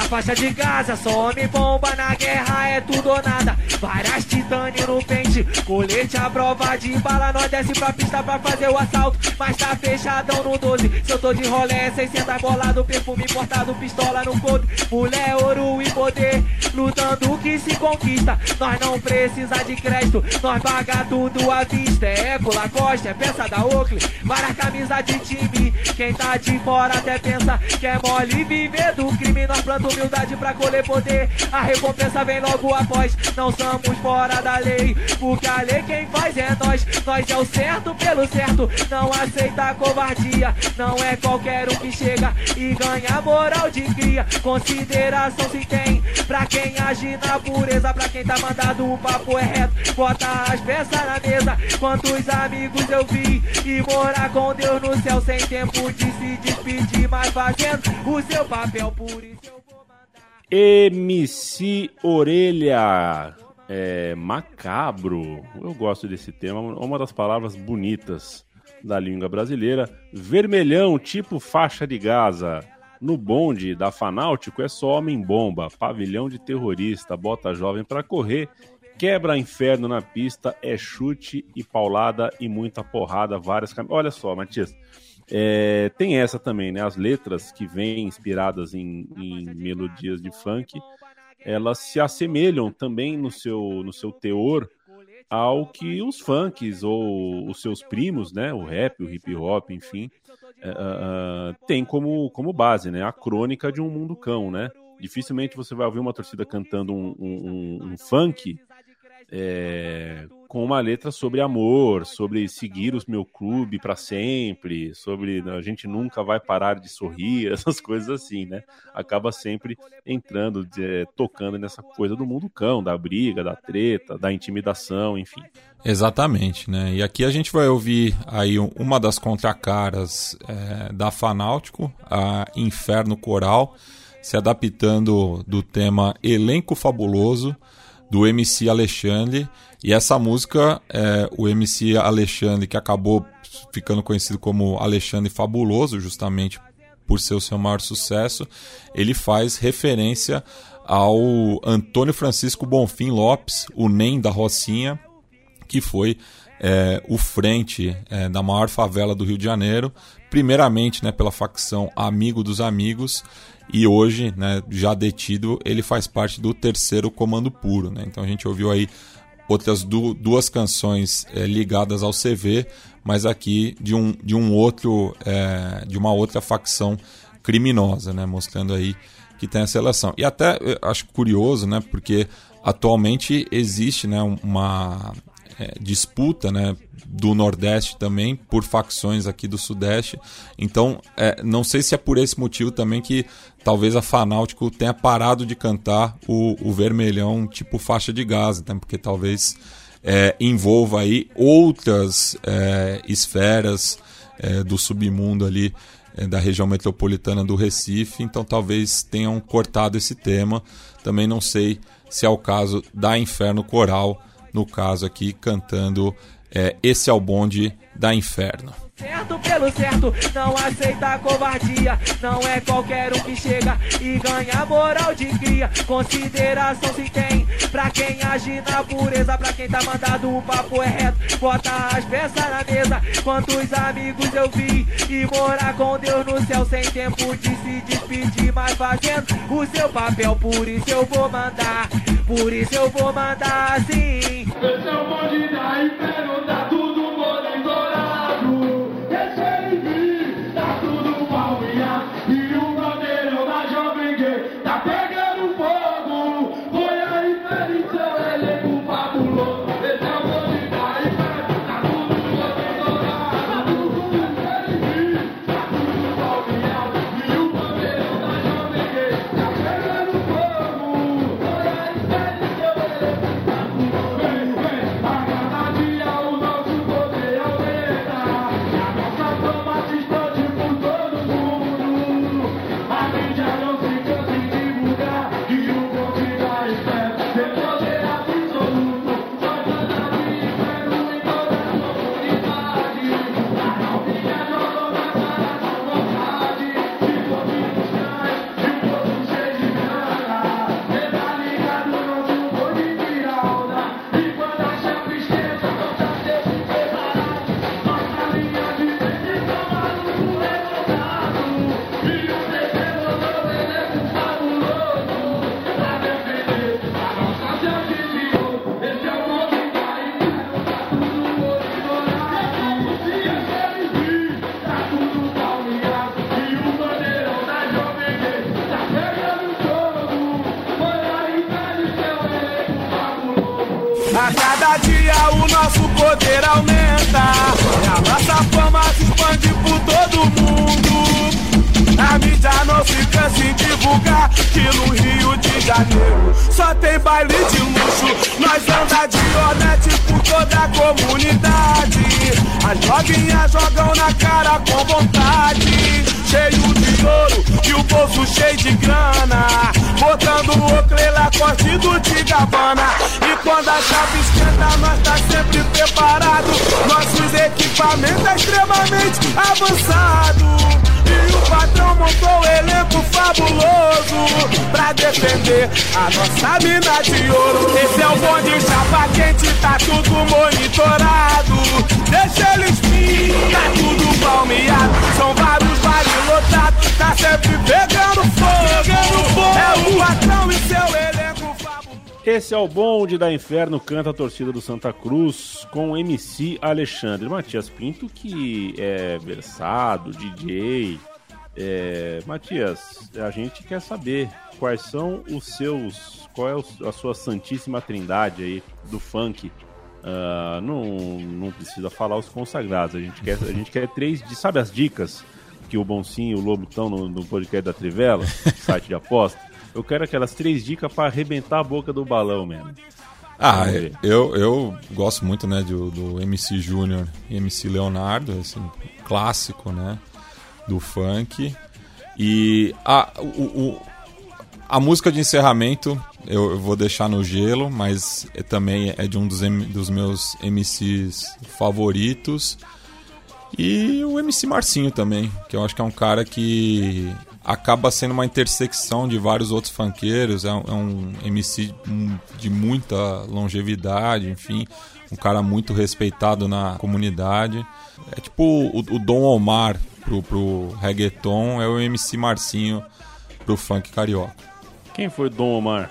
Na faixa de Gaza, só homem bomba na guerra, é tudo ou nada. Várias titânio no pente, colete à prova de bala. Nós desce pra pista pra fazer o assalto, mas tá fechadão no 12. Se eu tô de rolé, 600 bolado, perfume importado, pistola no couro. Mulher, ouro e poder, lutando que se conquista. Nós não precisa de crédito, nós paga tudo à vista. É Eco, Lacoste, é peça da Oakley, várias camisas de time. Quem tá de fora até pensa que é mole viver do crime. Nós planta humildade pra colher poder. A recompensa vem logo após. Não somos fora da lei, porque a lei quem faz é nós. Nós é o certo pelo certo, não aceita covardia. Não é qualquer um que chega e ganha moral de cria. Consideração se tem pra quem age na pureza. Pra quem tá mandado, o papo é reto. Bota as peças na mesa. Quantos amigos eu vi e morar com Deus no céu sem tempo de se despedir, mas fazendo o seu papel por isso. eu MC Orelha. É, macabro. Eu gosto desse tema, uma das palavras bonitas da língua brasileira. Vermelhão, tipo faixa de Gaza. No bonde da Fanáutico é só homem-bomba, pavilhão de terrorista, bota jovem pra correr, quebra inferno na pista, é chute e paulada e muita porrada, várias cam... Olha só, Matias, é, tem essa também, né? As letras que vêm inspiradas em, em, melodias de funk, elas se assemelham também no seu, no seu teor ao que os funks ou os seus primos, né? O rap, o hip hop, enfim, é, uh, uh, tem como, como base, né? A crônica de um mundo cão, né? Dificilmente você vai ouvir uma torcida cantando um, um, um, um funk é, com uma letra sobre amor, sobre seguir o meu clube para sempre, sobre a gente nunca vai parar de sorrir, essas coisas assim, né? Acaba sempre entrando, é, tocando nessa coisa do mundo cão, da briga, da treta, da intimidação, enfim. Exatamente, né? E aqui a gente vai ouvir aí uma das contracaras é, da Fanáutico, a Inferno Coral, se adaptando do tema Elenco Fabuloso do MC Alexandre. E essa música, é, o MC Alexandre, que acabou ficando conhecido como Alexandre Fabuloso, justamente por ser o seu maior sucesso, ele faz referência ao Antônio Francisco Bonfim Lopes, o NEM da Rocinha, que foi é, o frente é, da maior favela do Rio de Janeiro, primeiramente né, pela facção Amigo dos Amigos, e hoje, né, já detido, ele faz parte do terceiro Comando Puro. Né? Então a gente ouviu aí outras du duas canções é, ligadas ao CV, mas aqui de um, de um outro, é, de uma outra facção criminosa, né? mostrando aí que tem essa relação. E até acho curioso, né, porque atualmente existe né, uma é, disputa né, do Nordeste também por facções aqui do Sudeste. Então, é, não sei se é por esse motivo também que talvez a Fanáutico tenha parado de cantar o, o Vermelhão tipo faixa de gás, né, porque talvez é, envolva aí outras é, esferas é, do submundo ali da região metropolitana do Recife, então talvez tenham cortado esse tema. Também não sei se é o caso da Inferno Coral, no caso aqui, cantando é, Esse é o Bonde da Inferno. Certo pelo certo, não aceita covardia. Não é qualquer um que chega e ganha moral de cria. Consideração se tem pra quem age na pureza. Pra quem tá mandado o papo é reto. Bota as peças na mesa. Quantos amigos eu vi e morar com Deus no céu. Sem tempo de se despedir, mas fazendo o seu papel. Por isso eu vou mandar, por isso eu vou mandar sim. Esse é bonde da inferno, tá tudo poder aumenta. E a nossa fama se expande por todo mundo. A mídia não se cansa em divulgar que no Rio de Janeiro só tem baile de luxo. Nós anda de honete por toda a comunidade. As novinhas jogam na cara com vontade. Cheio de ouro e o bolso cheio de grana. Botando o clela corte do de Gabbana. E quando a chave esquenta, nós tá sempre preparado. Nossos equipamentos é extremamente avançado. E o patrão montou o elenco fabuloso pra defender a nossa mina de ouro. Esse é o bonde chapa quente, tá tudo monitorado. Deixa eles vir, tá tudo palmeado. São vários bares lotados, tá sempre pegando fogo. Pegando fogo. É o patrão e seu elenco. Esse é o bonde da Inferno, canta a torcida do Santa Cruz com MC Alexandre Matias Pinto, que é versado, DJ, É, Matias, a gente quer saber quais são os seus. Qual é a sua santíssima trindade aí do funk? Ah, não, não precisa falar os consagrados. A gente quer, a gente quer três. de- Sabe as dicas que o Boncinho e o Lobo estão no, no podcast da Trivela, site de aposta? Eu quero aquelas três dicas para arrebentar a boca do balão mesmo. Ah, eu, eu gosto muito, né, do, do MC Júnior e MC Leonardo, esse clássico, né, do funk. E a, o, o- a música de encerramento eu, eu vou deixar no gelo, mas é, também é de um dos, M- dos meus MCs favoritos. E o MC Marcinho também, que eu acho que é um cara que acaba sendo uma intersecção de vários outros funkeiros. É um, é um MC de muita longevidade, enfim, um cara muito respeitado na comunidade. É tipo o, o Dom Omar pro, pro reggaeton, é o MC Marcinho pro funk carioca. Quem foi Dom Omar?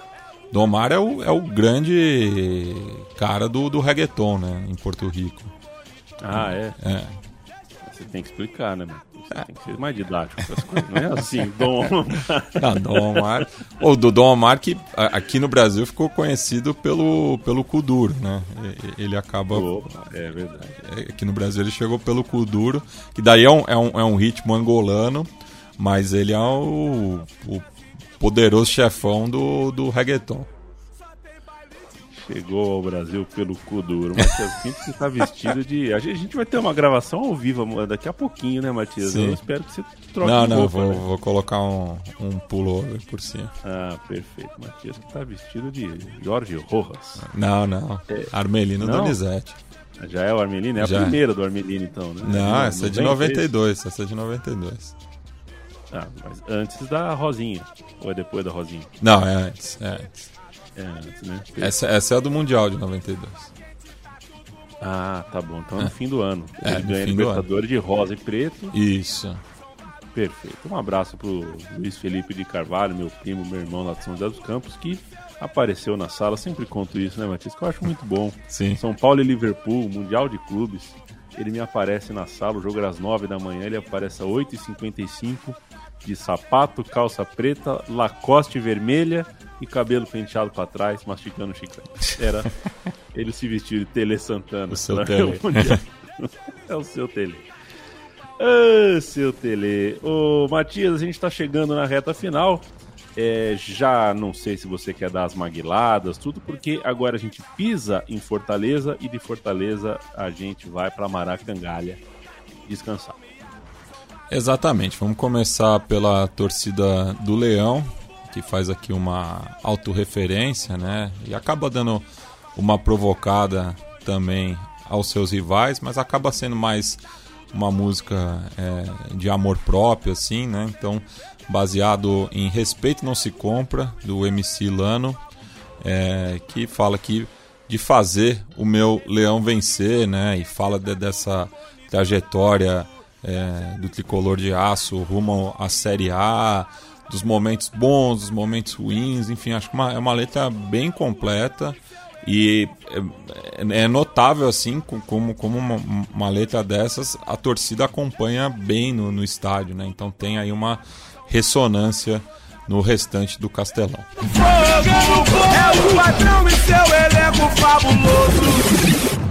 Dom Omar é o, é o grande cara do, do reggaeton, né, em Porto Rico. Ah, é? É. Você tem que explicar, né, mano? Tem que ser mais didático essas coisas. Não é assim, Dom Omar. Ah, Dom Omar. O do Dom Omar, que aqui no Brasil ficou conhecido pelo, pelo Kuduro, né? Ele acaba. É verdade. Aqui no Brasil ele chegou pelo Kuduro, que daí é um, é um, é um ritmo angolano, mas ele é o, o poderoso chefão do, do reggaeton. Chegou ao Brasil pelo cu duro. Matias Pinto que tá vestido de. A gente, a vai ter uma gravação ao vivo daqui a pouquinho, né, Matias? Sim. Eu espero que você troque Não, não, roupa, vou, né? vou colocar um, um pullover por cima. Ah, perfeito. Matias tá vestido de Jorge Rojas. Não, não. É. Armelino Não? Donizete. Já é o Armelino? É a Já. primeira do Armelino, então, né? Não, essa é de 93. 92. Essa é de 92. Ah, mas antes da Rosinha. Ou é depois da Rosinha? Não, é antes. É antes. É antes, né? Essa, essa é a do Mundial de 92. Ah, tá bom. Então é no fim do ano. É, Ele ganha Libertadores de rosa e preto. Isso. Perfeito. Um abraço pro Luiz Felipe de Carvalho, meu primo, meu irmão lá de São José dos Campos, que apareceu na sala. Sempre conto isso, né, Matias? Que eu acho muito bom. Sim. São Paulo e Liverpool, Mundial de Clubes. Ele me aparece na sala, o jogo era às 9 da manhã, ele aparece às 8h55, de sapato, calça preta, lacoste vermelha e cabelo penteado pra trás, mastigando chiclete. Era ele se vestiu de Tele Santana. O seu Tele. é o seu Tele. Ah, seu Tele. Ô, Matias, a gente tá chegando na reta final. É, já não sei se você quer dar as maguiladas, tudo, porque agora a gente pisa em Fortaleza e de Fortaleza a gente vai pra Maracangalha descansar. Exatamente. Vamos começar pela torcida do Leão, que faz aqui uma autorreferência, né? E acaba dando uma provocada também aos seus rivais, mas acaba sendo mais uma música é, de amor próprio, assim, né? Então, baseado em Respeito Não Se Compra, do MC Lano, é, que fala aqui de fazer o meu leão vencer, né? E fala de- dessa trajetória é, do tricolor de aço rumo à Série A, dos momentos bons, dos momentos ruins, enfim, acho que uma, é uma letra bem completa e é, é notável assim co- como, como uma, uma letra dessas a torcida acompanha bem no, no estádio, né? Então tem aí uma ressonância no restante do Castelão. É o patrão e seu elenco fabuloso.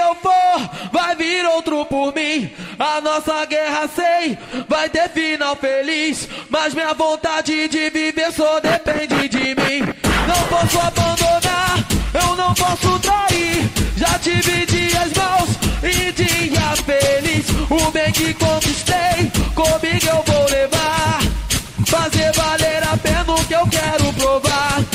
Eu for, vai vir outro por mim. A nossa guerra sei, vai ter final feliz. Mas minha vontade de viver só depende de mim. Não posso abandonar, eu não posso trair. Já tive dias maus e dia feliz. O bem que conquistei, comigo eu vou levar. Fazer valer a pena o que eu quero provar.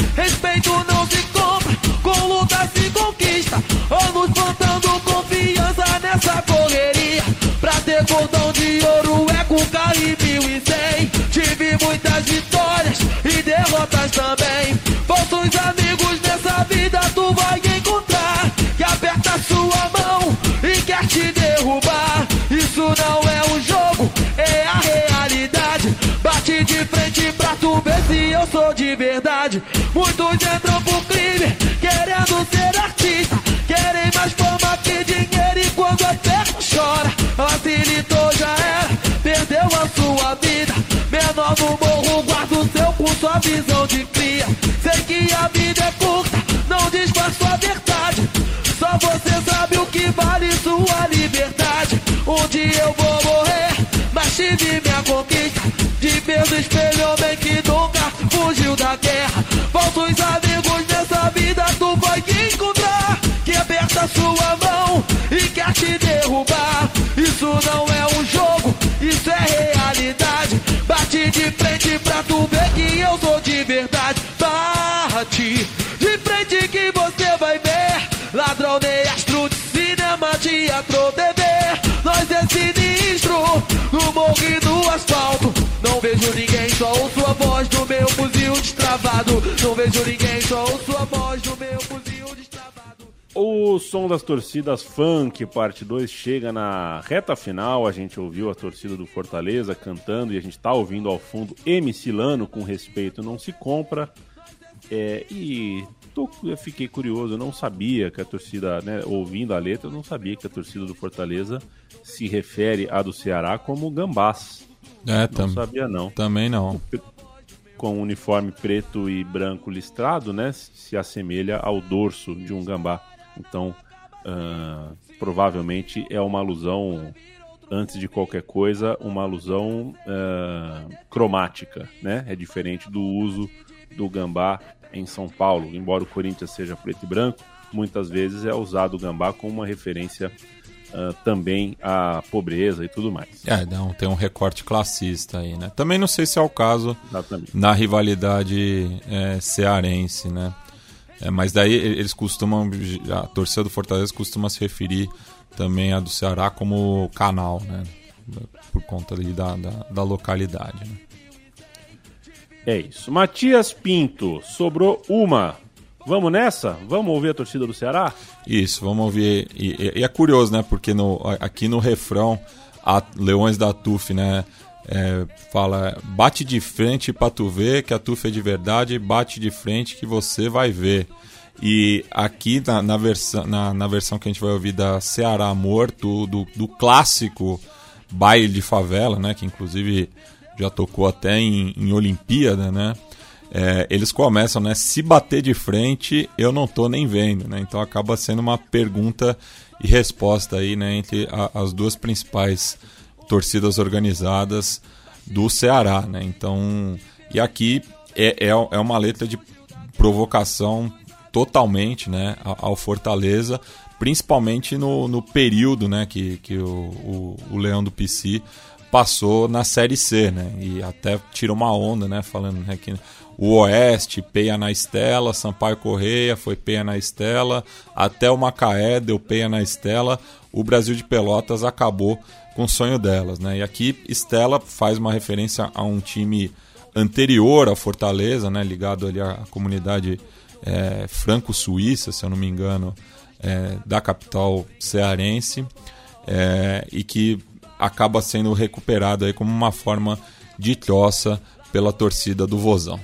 Nessa correria. Pra ter cordão de ouro é com carro e cem. Tive muitas vitórias e derrotas também. Falsos amigos nessa vida tu vai encontrar. Que aperta sua mão e quer te derrubar. Isso não é um jogo, é a realidade. Bate de frente pra tu ver se eu sou de verdade. Muitos entram pro crime, sua vida. Menor no morro, guarda o seu com sua visão de cria. Sei que a vida é curta, não disfarça sua verdade. Só você sabe o que vale sua liberdade. Um dia eu vou morrer, mas tive minha conquista. De no espelho, homem que nunca fugiu da guerra. Falsos amigos nessa vida tu vai encontrar. Que aperta sua mão e quer te derrubar. Isso não é um jogo. De frente pra tu ver que eu sou de verdade. Bate de frente que você vai ver. Ladrão de astro de cinema, teatro, TV. Nós é sinistro, no morro e no asfalto. O som das torcidas funk, parte 2, chega na reta final. A gente ouviu a torcida do Fortaleza cantando e a gente tá ouvindo ao fundo MC Lano com respeito não se compra. É, e tô- eu fiquei curioso, eu não sabia que a torcida, né, ouvindo a letra, eu não sabia que a torcida do Fortaleza se refere à do Ceará como gambás. É, não sabia não. Também não. Com um uniforme preto e branco listrado, né, se assemelha ao dorso de um gambá. Então, ah, provavelmente é uma alusão, antes de qualquer coisa, uma alusão ah, cromática, né? É diferente do uso do gambá em São Paulo. Embora o Corinthians seja preto e branco, muitas vezes é usado o gambá como uma referência ah, também à pobreza e tudo mais. É, não, tem um recorte classista aí, né? Também não sei se é o caso Exatamente. na rivalidade é, cearense, né? É, mas daí eles costumam, a torcida do Fortaleza costuma se referir também a do Ceará como canal, né? Por conta ali da, da, da localidade. Né? É isso. Matias Pinto, sobrou uma. Vamos nessa? Vamos ouvir a torcida do Ceará? Isso, vamos ouvir. E, e- e é curioso, né? Porque no, aqui no refrão, a Leões da TUF, né? É, fala, bate de frente pra tu ver que a TUF é de verdade, bate de frente que você vai ver. E aqui na, na, versão, na, na versão que a gente vai ouvir da Ceará Amor, do, do, do clássico baile de favela, né? Que inclusive já tocou até em, em Olimpíada, né? É, eles começam, né? Se bater de frente, eu não tô nem vendo, né? Então acaba sendo uma pergunta e resposta aí, né? Entre a- as duas principais torcidas organizadas do Ceará, né? Então, e aqui é, é, é uma letra de provocação totalmente, né? Ao Fortaleza, principalmente no, no período, né? Que, que o, o, o Leão do PC passou na Série C, né? E até tira uma onda, né? Falando né, que o Oeste, peia na Estela, Sampaio Correia foi peia na Estela, até o Macaé deu peia na Estela, o Brasil de Pelotas acabou com o sonho delas, né? E aqui Estela faz uma referência a um time anterior ao Fortaleza, né? Ligado ali à comunidade é, franco-suíça, se eu não me engano, é, da capital cearense, é, e que acaba sendo recuperado aí como uma forma de troça pela torcida do Vozão.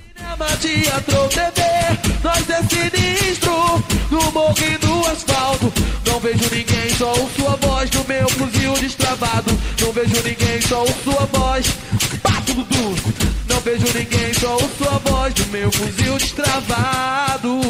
No no Não vejo ninguém, só ouço a voz do meu fuzil destravado. Não vejo ninguém, só ouço a voz Bato Dudu Não vejo ninguém, só ouço a voz do meu fuzil destravado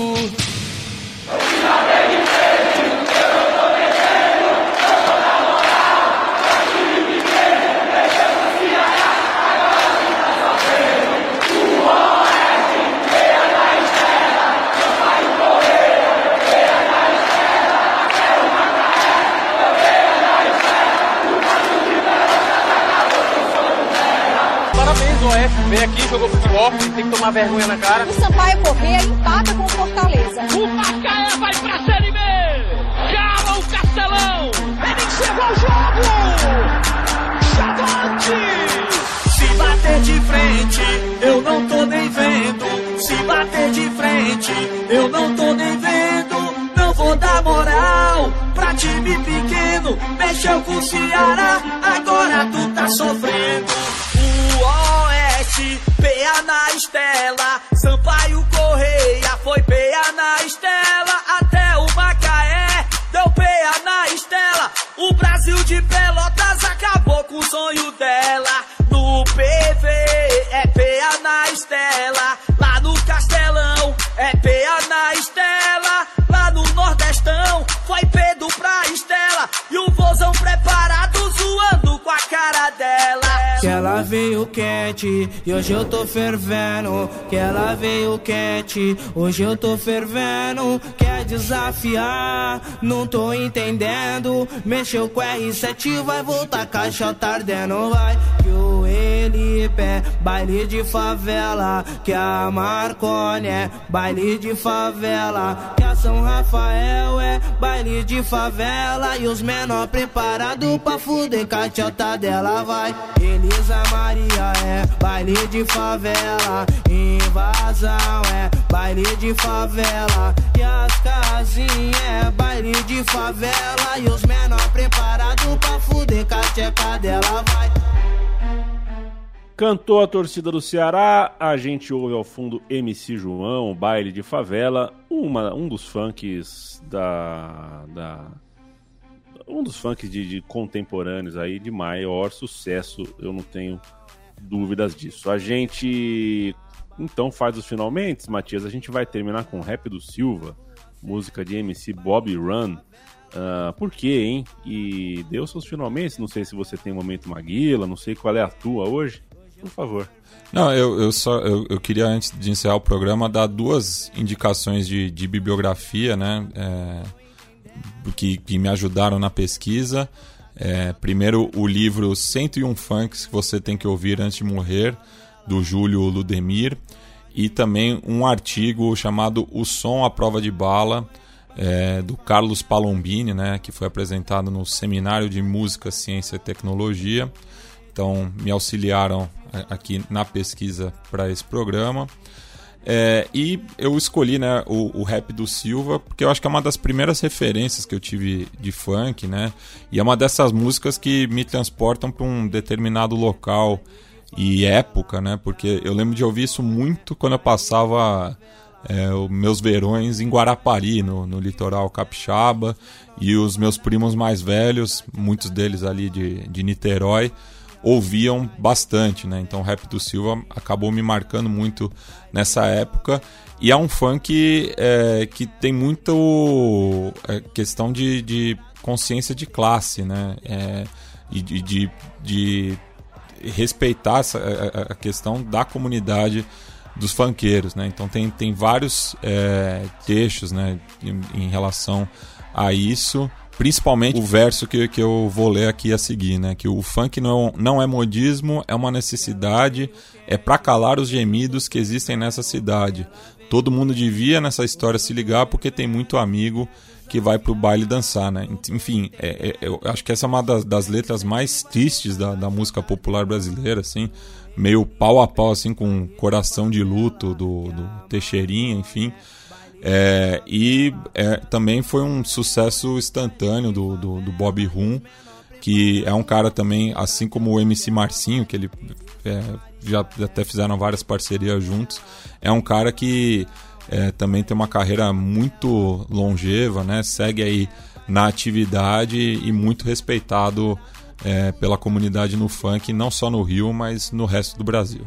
Macaé veio aqui, jogou futebol, tem que tomar vergonha na cara. O Sampaio Correia empata com o Fortaleza. O Macaé vai pra Série B! Cala o Castelão! Ele encerrou o jogo! Chavante! Se bater de frente, eu não tô nem vendo. Se bater de frente, eu não tô nem vendo. Não vou dar moral pra time pequeno. Mexeu com o Ceará, agora tu tá sofrendo. Oeste, PA na estela. Sampaio Correia foi PA na estela. Até o Macaé deu PA na estela. O Brasil de Pelotas veio quente e hoje eu tô fervendo. Que ela veio quente, hoje eu tô fervendo. Quer desafiar? Não tô entendendo. Mexeu com R7, vai voltar caixa tá ardendo. Vai que o Elipe é baile de favela. Que a Marconi é baile de favela. Que a São Rafael é baile de favela. E os menor preparado pra fuder cachota dela. Vai, Elisa Maria é baile de favela. Invasão é baile de favela. E as casinhas é baile de favela. E os menor preparado pra fuder cachota dela. Vai. Cantou a torcida do Ceará, a gente ouve ao fundo MC João, baile de favela, uma, um dos funks da, da um dos funks de, de contemporâneos aí de maior sucesso, eu não tenho dúvidas disso. A gente então faz os finalmente, Matias, a gente vai terminar com Rap do Silva, música de MC Bobby Run. Uh, por quê, hein? E deu seus finalmente, não sei se você tem momento Maguila, não sei qual é a tua hoje. Por favor. Não, eu, eu só eu, eu queria, antes de encerrar o programa, dar duas indicações de, de bibliografia, né? É, que, que me ajudaram na pesquisa. É, primeiro, o livro 101 Funks que você tem que ouvir antes de morrer, do Júlio Ludemir. E também um artigo chamado O Som à Prova de Bala, é, do Carlos Palombini, né, que foi apresentado no Seminário de Música, Ciência e Tecnologia. Então, me auxiliaram aqui na pesquisa para esse programa. É, e eu escolhi né, o, o, rap do Silva porque eu acho que é uma das primeiras referências que eu tive de funk, né? E é uma dessas músicas que me transportam para um determinado local e época, né? Porque eu lembro de ouvir isso muito quando eu passava é, meus verões em Guarapari, no, no litoral capixaba, e os meus primos mais velhos, muitos deles ali de, de Niterói, ouviam bastante, né? Então o rap do Silva acabou me marcando muito nessa época. E é um funk é, que tem muito é, questão de, de, consciência de classe, né? É, e de, de, de, respeitar essa, a, a, questão da comunidade dos funkeiros, né? Então tem, tem vários é, textos, né? Em, em relação a isso principalmente o verso que, que eu vou ler aqui a seguir, né? Que o funk não, não é modismo, é uma necessidade, é para calar os gemidos que existem nessa cidade. Todo mundo devia nessa história se ligar porque tem muito amigo que vai pro baile dançar, né? Enfim, é, é, eu acho que essa é uma das, das letras mais tristes da, da, música popular brasileira, assim, meio pau a pau, assim, com coração de luto do, do Teixeirinha, enfim. É, e é, também foi um sucesso instantâneo do, do, do Bob Rum, que é um cara também, assim como o MC Marcinho, que ele é, já até fizeram várias parcerias juntos, é um cara que é, também tem uma carreira muito longeva, né? segue aí na atividade e muito respeitado é, pela comunidade no funk, não só no Rio, mas no resto do Brasil.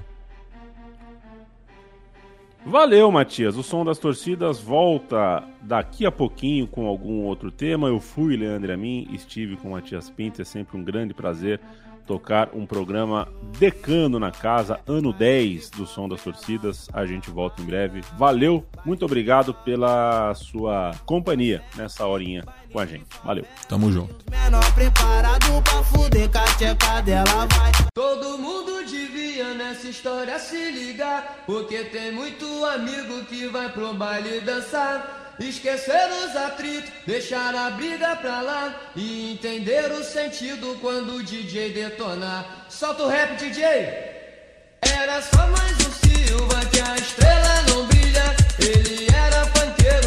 Valeu, Matias. O som das torcidas volta daqui a pouquinho com algum outro tema. Eu fui Leandro Amin, estive com o Matias Pinto. É sempre um grande prazer tocar um programa decano na casa, ano 10 do Som das Torcidas. A gente volta em breve. Valeu, muito obrigado pela sua companhia nessa horinha com a gente. Valeu. Tamo junto. Menor preparado pra fuder, cacheca vai. Todo mundo devia nessa história se ligar, porque tem muito amigo que vai pro baile dançar esquecer os atritos, deixar a briga pra lá e entender o sentido quando o DJ detonar. Solta o rap, DJ! Era só mais um Silva que a estrela não brilha, ele era panqueiro.